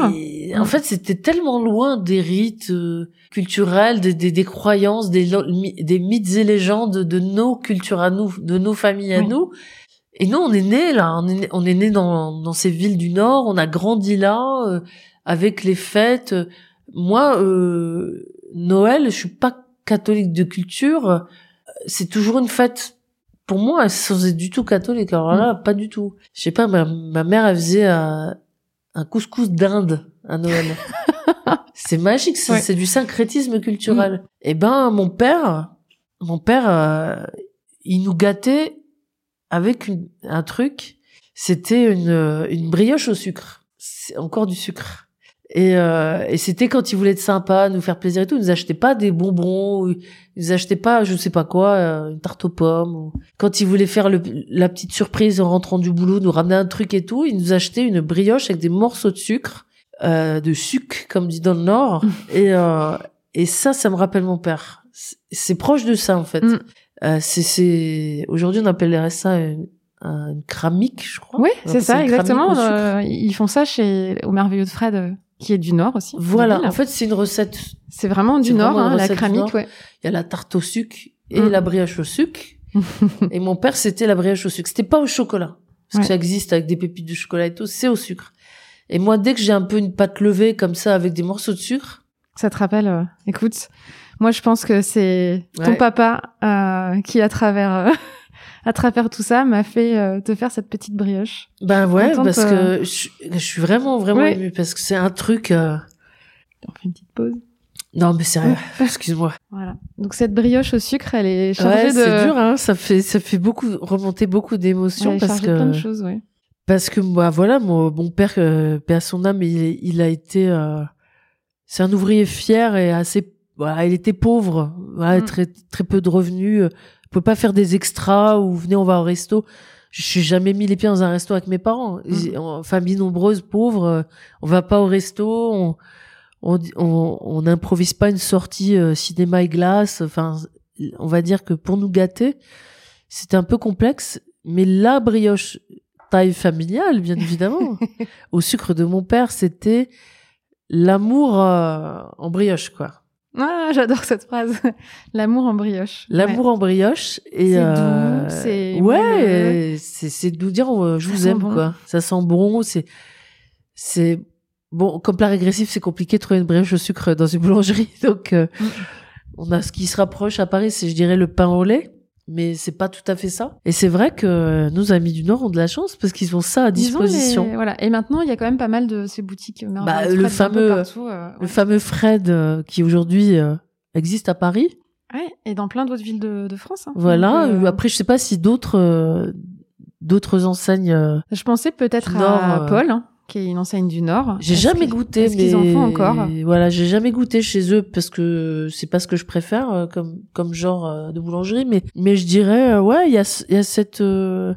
en fait, c'était tellement loin des rites euh, culturels, des, des, des croyances, des, des mythes et légendes de nos cultures à nous, de nos familles à Oui. nous. Et nous, on est nés là, on est, né- on est nés dans, dans ces villes du Nord, on a grandi là, euh, avec les fêtes. Moi, euh, Noël, je suis pas catholique de culture, c'est toujours une fête. Pour moi, sans être du tout catholique. Alors là, pas du tout. Je sais pas, ma, ma mère, elle faisait euh, un couscous d'Inde à Noël. c'est magique, c'est Ouais. du syncrétisme culturel. Et ben, mon père, mon père, euh, il nous gâtait avec une- un truc. C'était une, une brioche au sucre. C'est encore du sucre. Et, euh, et c'était quand il voulait être sympa, nous faire plaisir et tout. Il nous achetait pas des bonbons, ou il nous achetait pas, je sais pas quoi, euh, une tarte aux pommes. ou- Quand il voulait faire le, la petite surprise en rentrant du boulot, nous ramener un truc et tout, il nous achetait une brioche avec des morceaux de sucre, euh, de sucre comme dit dans le Nord. et euh, et ça, ça me rappelle mon père. C'est- proche de ça en fait. Mm. Euh, c'est c'est aujourd'hui on appellerait ça une, un- une cramique, je crois. Oui, c'est ça, exactement. Euh, ils font ça chez au merveilleux de Fred, euh, qui est du Nord aussi. Voilà, en fait, c'est une recette. c'est vraiment du Nord, vraiment hein, la cramique, ouais. Il y a la tarte au sucre et Mm. la brioche au sucre. et mon père, c'était la brioche au sucre. C'était pas au chocolat. Parce Ouais. que ça existe avec des pépites de chocolat et tout. C'est au sucre. Et moi, dès que j'ai un peu une pâte levée comme ça avec des morceaux de sucre, Ça te rappelle, euh, écoute, moi je pense que c'est ton Ouais. papa euh, qui, à travers, euh, à travers tout ça, m'a fait euh, te faire cette petite brioche. ben ouais, Contente, parce que je, je suis vraiment, vraiment Ouais. émue parce que c'est un truc. euh, On fait une petite pause. Non, mais rien. Excuse-moi. Voilà. Donc cette brioche au sucre, elle est chargée Ouais, de, c'est dur, hein. Ça fait, ça fait beaucoup remonter beaucoup d'émotions est parce de plein de que choses, ouais. parce que moi, voilà, mon, mon père, euh, à son âme, il, il a été, euh, c'est un ouvrier fier et assez, voilà, il était pauvre, voilà, Mm. très très peu de revenus, pouvait pas faire des extras ou venez on va au resto. Je suis jamais mis les pieds dans un resto avec mes parents. En famille nombreuse, pauvre, euh, on va pas au resto, on on on, on n'improvise pas une sortie euh, cinéma et glace. Enfin, on va dire que pour nous gâter, c'était un peu complexe. Mais la brioche taille familiale, bien évidemment, au sucre de mon père, c'était l'amour euh, en brioche, quoi. Ah, j'adore cette phrase. L'amour en brioche. L'amour en brioche et C'est euh, doux, c'est ouais, c'est c'est de dire euh, je Ça vous aime bon. quoi. Ça sent bon, c'est c'est bon comme plat régressif, c'est compliqué de trouver une brioche au sucre dans une boulangerie. Donc euh, Mm. on a ce qui se rapproche à Paris, c'est je dirais le pain au lait, mais c'est pas tout à fait ça. Et c'est vrai que nos amis du Nord ont de la chance parce qu'ils ont ça à disposition. les- Voilà. Et maintenant, il y a quand même pas mal de ces boutiques Bah, le fameux- partout, euh, Le fameux Fred euh, qui aujourd'hui euh, existe à Paris. Ouais, et dans plein d'autres villes de, de France. hein. Voilà. Donc, Après, je sais pas si d'autres d'autres enseignes. Je pensais peut-être à Paul, hein, qui est une enseigne du Nord. J'ai jamais goûté, est-ce mais qu'ils en font encore Voilà, j'ai jamais goûté chez eux parce que c'est pas ce que je préfère euh, comme comme genre euh, de boulangerie, mais mais je dirais euh, ouais, il y a il y a cette. euh,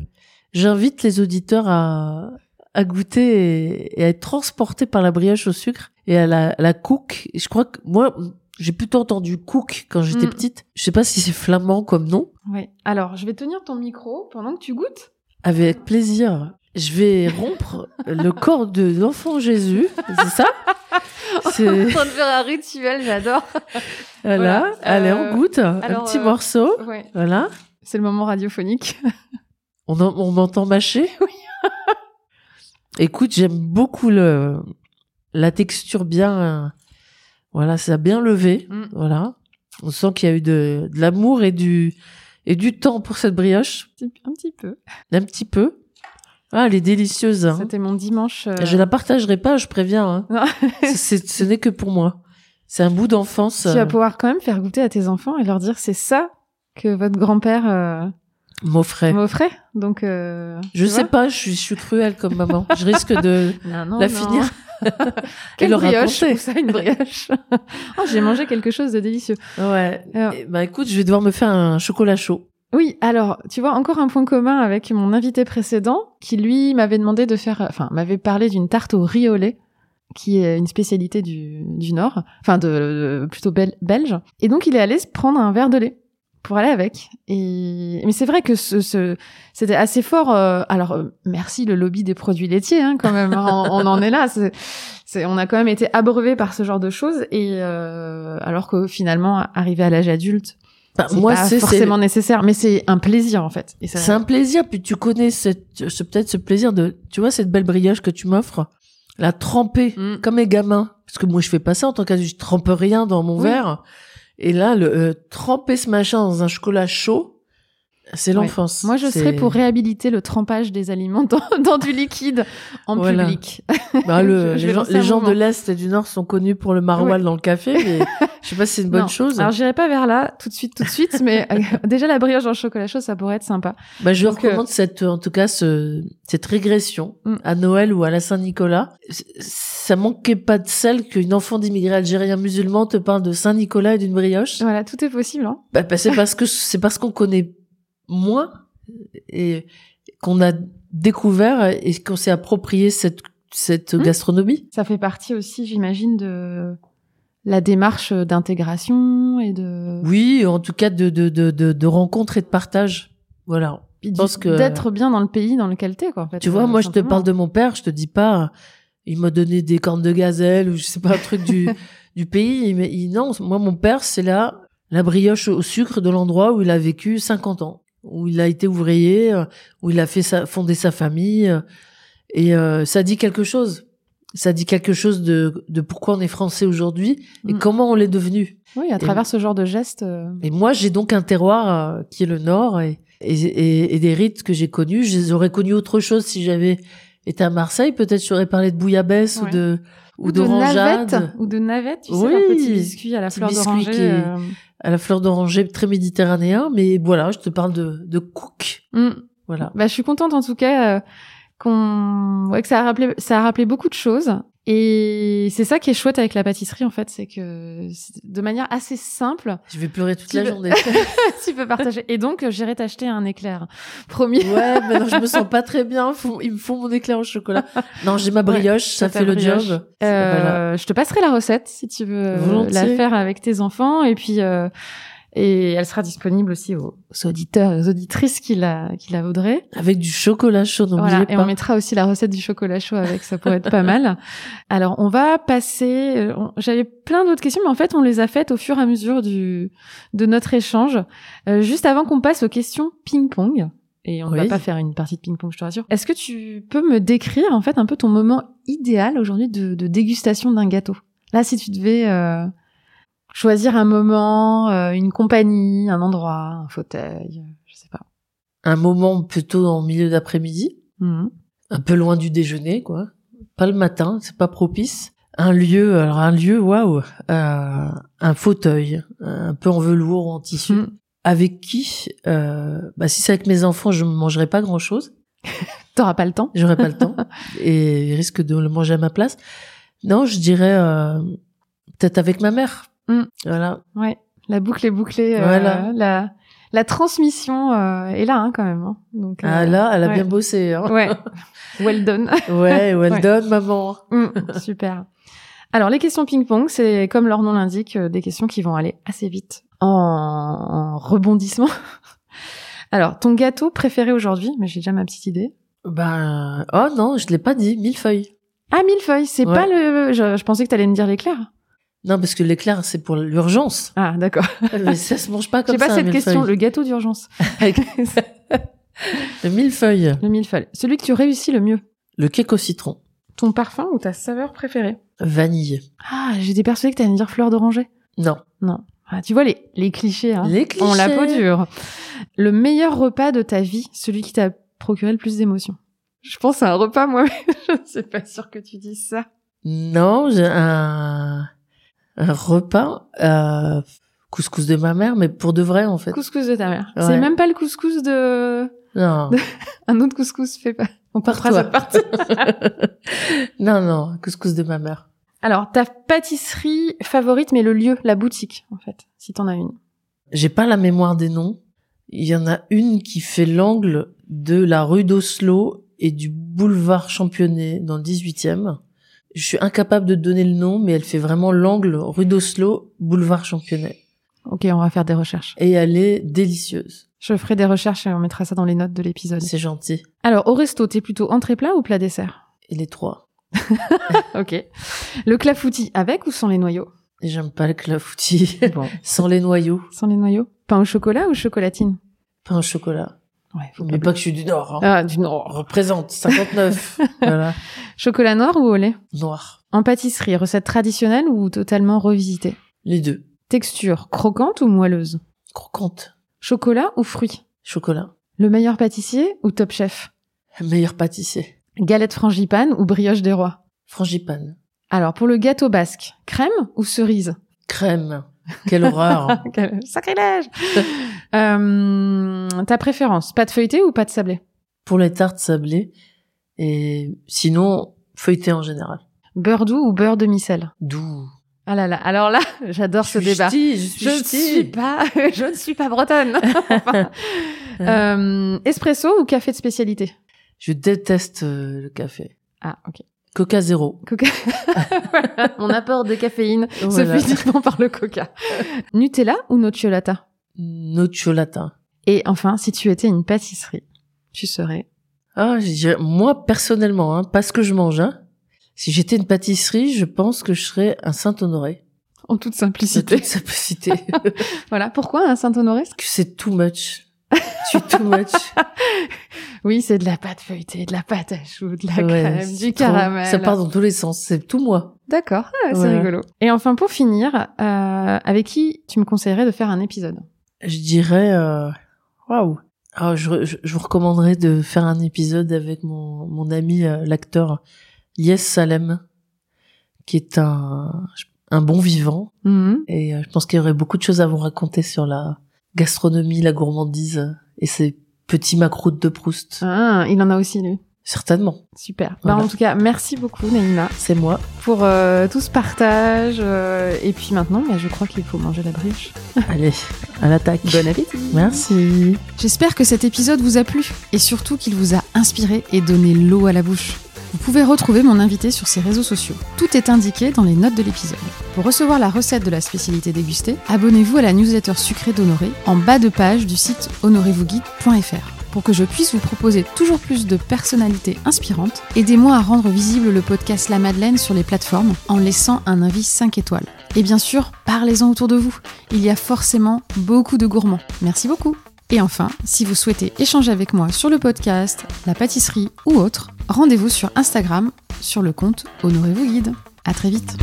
J'invite les auditeurs à à goûter et, et à être transportés par la brioche au sucre et à la la cook. Je crois que moi j'ai plutôt entendu cook quand j'étais Mm. petite. Je sais pas si c'est flamand comme nom. Ouais. Alors, je vais tenir ton micro pendant que tu goûtes. Avec plaisir. Je vais rompre le corps de l'enfant Jésus, c'est ça C'est en train de faire un rituel, j'adore. Voilà, Voilà, allez, euh, on goûte un petit euh, morceau. Ouais. Voilà. C'est le moment radiophonique. On, en- on m'entend mâcher? Oui. Écoute, j'aime beaucoup le la texture bien. euh, Voilà, ça a bien levé. Mm. Voilà. On sent qu'il y a eu de, de l'amour et du et du temps pour cette brioche, un petit peu. un petit peu. Ah, elle est délicieuse. hein. C'était mon dimanche. euh, Je la partagerai pas, je préviens. hein. Ce n'est que pour moi. C'est un bout d'enfance. Tu euh, vas pouvoir quand même faire goûter à tes enfants et leur dire c'est ça que votre grand-père euh, m'offrait. m'offrait. Donc, euh, Je sais pas, je suis, je suis cruelle comme maman. Je risque de Non, non, la non. finir. Quelle leur brioche, ça une brioche. oh, j'ai mangé quelque chose de délicieux. Ouais. Alors, Eh ben, écoute, je vais devoir me faire un chocolat chaud. Oui, alors, tu vois, encore un point commun avec mon invité précédent, qui lui m'avait demandé de faire, enfin, m'avait parlé d'une tarte au riz au lait, qui est une spécialité du, du Nord, enfin, de, de- plutôt bel- belge. Et donc, il est allé se prendre un verre de lait pour aller avec. Et mais c'est vrai que ce, ce c'était assez fort. euh, alors euh, merci le lobby des produits laitiers hein, quand même. on, on en est là. C'est, c'est- on a quand même été abreuvé par ce genre de choses et euh, alors que finalement arrivé à l'âge adulte, Bah, moi, c'est forcément nécessaire, mais c'est un plaisir en fait. C'est un plaisir. Puis tu connais cette, ce- peut-être ce plaisir de, tu vois, cette belle brioche que tu m'offres, la tremper Mm. comme les gamins. Parce que moi, je fais pas ça en tant qu'adulte. Je trempe rien dans mon Oui. verre. Et là, le euh, tremper ce machin dans un chocolat chaud, c'est Ouais. l'enfance. Moi, je serais pour réhabiliter le trempage des aliments dans, dans du liquide en Voilà. public. Bah, le- Je- je les gens, les de l'Est et du Nord sont connus pour le maroilles dans le café, mais je sais pas si c'est une bonne Non. chose. Alors, j'irai pas vers là tout de suite, tout de suite, mais euh, déjà la brioche le chocolat chaud, ça pourrait être sympa. Bah, je Donc, euh, recommande cette, en tout cas, ce, cette régression Mm. à Noël ou à la Saint-Nicolas. Ça manquait pas de sel qu'une enfant d'immigrés algériens musulmans te parle de Saint-Nicolas et d'une brioche. Voilà, tout est possible. Hein. Bah, bah, c'est parce que c'est parce qu'on connaît moins et qu'on a découvert et qu'on s'est approprié cette cette Mm. gastronomie. Ça fait partie aussi, j'imagine, de la démarche d'intégration et de Oui, en tout cas de de de de, de rencontres et de partage. Voilà. Puis du- pense que- d'être bien dans le pays dans lequel t'es, quoi. En fait, Tu vois, euh, moi, je te parle de mon père, je te dis pas, il m'a donné des cornes de gazelle ou je sais pas, un truc du, du pays. Mais non, moi, mon père, c'est là, la brioche au sucre de l'endroit où il a vécu 50 ans, où il a été ouvrier, euh, où il a fait sa, fondé sa famille. euh, Et euh, ça dit quelque chose. Ça dit quelque chose de, de pourquoi on est français aujourd'hui et Mm. comment on l'est devenu. Oui, à travers ce genre de gestes. euh, Et moi, j'ai donc un terroir euh, qui est le Nord et, et, et- des rites que j'ai connus. Je les aurais connus autre chose si j'avais été à Marseille. Peut-être j'aurais parlé de bouillabaisse Ouais. ou de ou, ou de d'orangeade navette, ou de navette, tu sais, Oui, leur petit biscuit à la fleur d'oranger. euh, à la fleur d'oranger très méditerranéen. Mais voilà, je te parle de de cook. mm. Voilà. Bah, je suis contente en tout cas euh, qu'on, ouais, que ça a rappelé, ça a rappelé beaucoup de choses. Et c'est ça qui est chouette avec la pâtisserie en fait, c'est que de manière assez simple, Je vais pleurer toute la journée. tu peux partager. Et donc, euh, j'irai t'acheter un éclair, promis. ouais, mais non, je me sens pas très bien. Ils me font mon éclair au chocolat. Non, j'ai ma brioche, ça fait le brioche. job. Euh, Voilà. Je te passerai la recette si tu veux euh, Volontiers. la faire avec tes enfants et puis euh, et elle sera disponible aussi aux, auditeurs et aux auditrices qui la qui la voudraient. Avec du chocolat chaud, Voilà, pas. et on mettra aussi la recette du chocolat chaud avec, ça pourrait être pas mal. Alors, on va passer. euh, J'avais plein d'autres questions, mais en fait, on les a faites au fur et à mesure du de notre échange. Euh, juste avant qu'on passe aux questions ping-pong, et on ne va pas faire une partie de ping-pong, je te rassure. Est-ce que tu peux me décrire en fait un peu ton moment idéal aujourd'hui de, de dégustation d'un gâteau? Là, si tu devais euh, choisir un moment, euh, une compagnie, un endroit, un fauteuil, je sais pas. Un moment plutôt en milieu d'après-midi. Mhm. un peu loin du déjeuner, quoi. Pas le matin, c'est pas propice. Un lieu, alors un lieu, waouh, euh, un fauteuil, un peu en velours ou en tissu. Mhm. Avec qui euh, Bah si c'est avec mes enfants, je ne mangerai pas grand chose. T'auras pas le temps. J'aurai pas le temps et ils risquent de le manger à ma place. Non, je dirais euh, peut-être avec ma mère. Mm. Voilà. Ouais, la boucle est bouclée. euh, Voilà. la, la transmission euh, est là hein, quand même. hein. Donc, euh, Ah là, elle a ouais. bien bossé. Hein. Ouais, well done. Ouais, well Ouais. done, maman. Mm, super. Alors, les questions ping-pong, c'est comme leur nom l'indique, euh, des questions qui vont aller assez vite en, en rebondissement. Alors, ton gâteau préféré aujourd'hui, mais j'ai déjà ma petite idée. Ben, oh non, je l'ai pas dit, millefeuille. Ah, millefeuille, c'est Ouais. pas le... Je, je pensais que t'allais me dire l'éclair. Non, parce que l'éclair, c'est pour l'urgence. Ah, d'accord. Mais ça se mange pas J'ai comme pas ça, cette un question, millefeuille. le gâteau d'urgence. Le millefeuille. le millefeuille. Celui que tu réussis le mieux. Le cake au citron. Ton parfum ou ta saveur préférée? Vanille. Ah, j'étais persuadée que t'allais me dire fleur d'oranger. Non. Non. Ah, tu vois les, les clichés, hein. Les clichés. On la peau dure. Le meilleur repas de ta vie, celui qui t'a procuré le plus d'émotions. Je pense à un repas, moi, mais je suis pas sûre que tu dises ça. Non, j'ai un, un repas, euh, couscous de ma mère, mais pour de vrai, en fait. Couscous de ta mère. Ouais. C'est même pas le couscous de... Non. Un autre couscous fait pas. On Par passera toi. partie. non, non, couscous de ma mère. Alors, ta pâtisserie favorite, mais le lieu, la boutique, en fait, si t'en as une. J'ai pas la mémoire des noms. Il y en a une qui fait l'angle de la rue d'Oslo et du boulevard Championnet dans le 18e. Je suis incapable de donner le nom, mais elle fait vraiment l'angle rue d'Oslo, boulevard Championnet. Ok, on va faire des recherches. Et elle est délicieuse. Je ferai des recherches et on mettra ça dans les notes de l'épisode. C'est gentil. Alors, au resto, t'es plutôt entrée plat ou plat dessert Et les trois. Ok. Le clafoutis avec ou sans les noyaux J'aime pas le clafoutis. Bon. Sans les noyaux. Sans les noyaux Pain au chocolat ou chocolatine Pain au chocolat. Ouais, faut Mais pas que je suis du Nord. Hein. Ah, du Nord. représente 59. voilà. Chocolat noir ou au lait? Noir. En pâtisserie, recette traditionnelle ou totalement revisitée? Les deux. Texture, croquante ou moelleuse? Croquante. Chocolat ou fruits Chocolat. Le meilleur pâtissier ou top chef? Meilleur pâtissier. Galette frangipane ou brioche des rois? Frangipane. Alors, pour le gâteau basque, crème ou cerise? Crème. Quelle horreur. Quel Sacrilège Euh, Ta préférence, pâte feuilletée ou pâte sablée? Pour les tartes sablées. Et sinon, feuilleté en général. Beurre doux ou beurre demi-sel? Doux. Ah là là, alors là, j'adore ce débat. ch'ti, je suis Je ne suis pas, je ne suis pas bretonne. Enfin, euh, espresso ou café de spécialité? Je déteste euh, le café. Ah, ok. Coca zéro. Coca. Mon apport de caféine Voilà. se fait uniquement par le coca. Nutella ou nocciolata? Nocciolata. Et enfin, si tu étais une pâtisserie, tu serais Ah, je dirais- moi personnellement, hein, pas ce que je mange. Hein, si j'étais une pâtisserie, je pense que je serais un Saint-Honoré. en toute simplicité. toute simplicité. Voilà. Pourquoi un Saint-Honoré? Que c'est too much. Suis too much. Oui, c'est de la pâte feuilletée, de la pâte à choux, de la Ouais, crème, du caramel. Ça part dans tous les sens. C'est tout moi. D'accord, ah, c'est rigolo. Et enfin, pour finir, euh, avec qui tu me conseillerais de faire un épisode? Je dirais, euh, waouh. Ah, je, je, je vous recommanderais de faire un épisode avec mon, mon ami, euh, l'acteur Yes Salem, qui est un, un bon vivant. Mhm. Et euh, je pense qu'il y aurait beaucoup de choses à vous raconter sur la gastronomie, la gourmandise et ces petits macroutes de Proust. Ah, il en a aussi, lui. Certainement. Super. Bah, en tout cas, merci beaucoup, Naïma, C'est moi. pour euh, tout ce partage. euh, et puis maintenant, bah, je crois qu'il faut manger la brioche. Allez, à l'attaque. Bon appétit Merci. J'espère que cet épisode vous a plu et surtout qu'il vous a inspiré et donné l'eau à la bouche. Vous pouvez retrouver mon invité sur ses réseaux sociaux. Tout est indiqué dans les notes de l'épisode. Pour recevoir la recette de la spécialité dégustée, abonnez-vous à la newsletter sucrée d'Honoré en bas de page du site honorevousguide.fr. Pour que je puisse vous proposer toujours plus de personnalités inspirantes, aidez-moi à rendre visible le podcast La Madeleine sur les plateformes en laissant un avis 5 étoiles. Et bien sûr, parlez-en autour de vous. Il y a forcément beaucoup de gourmands. Merci beaucoup. Et enfin, si vous souhaitez échanger avec moi sur le podcast, la pâtisserie ou autre, rendez-vous sur Instagram sur le compte Honorez-vous Guide. À très vite.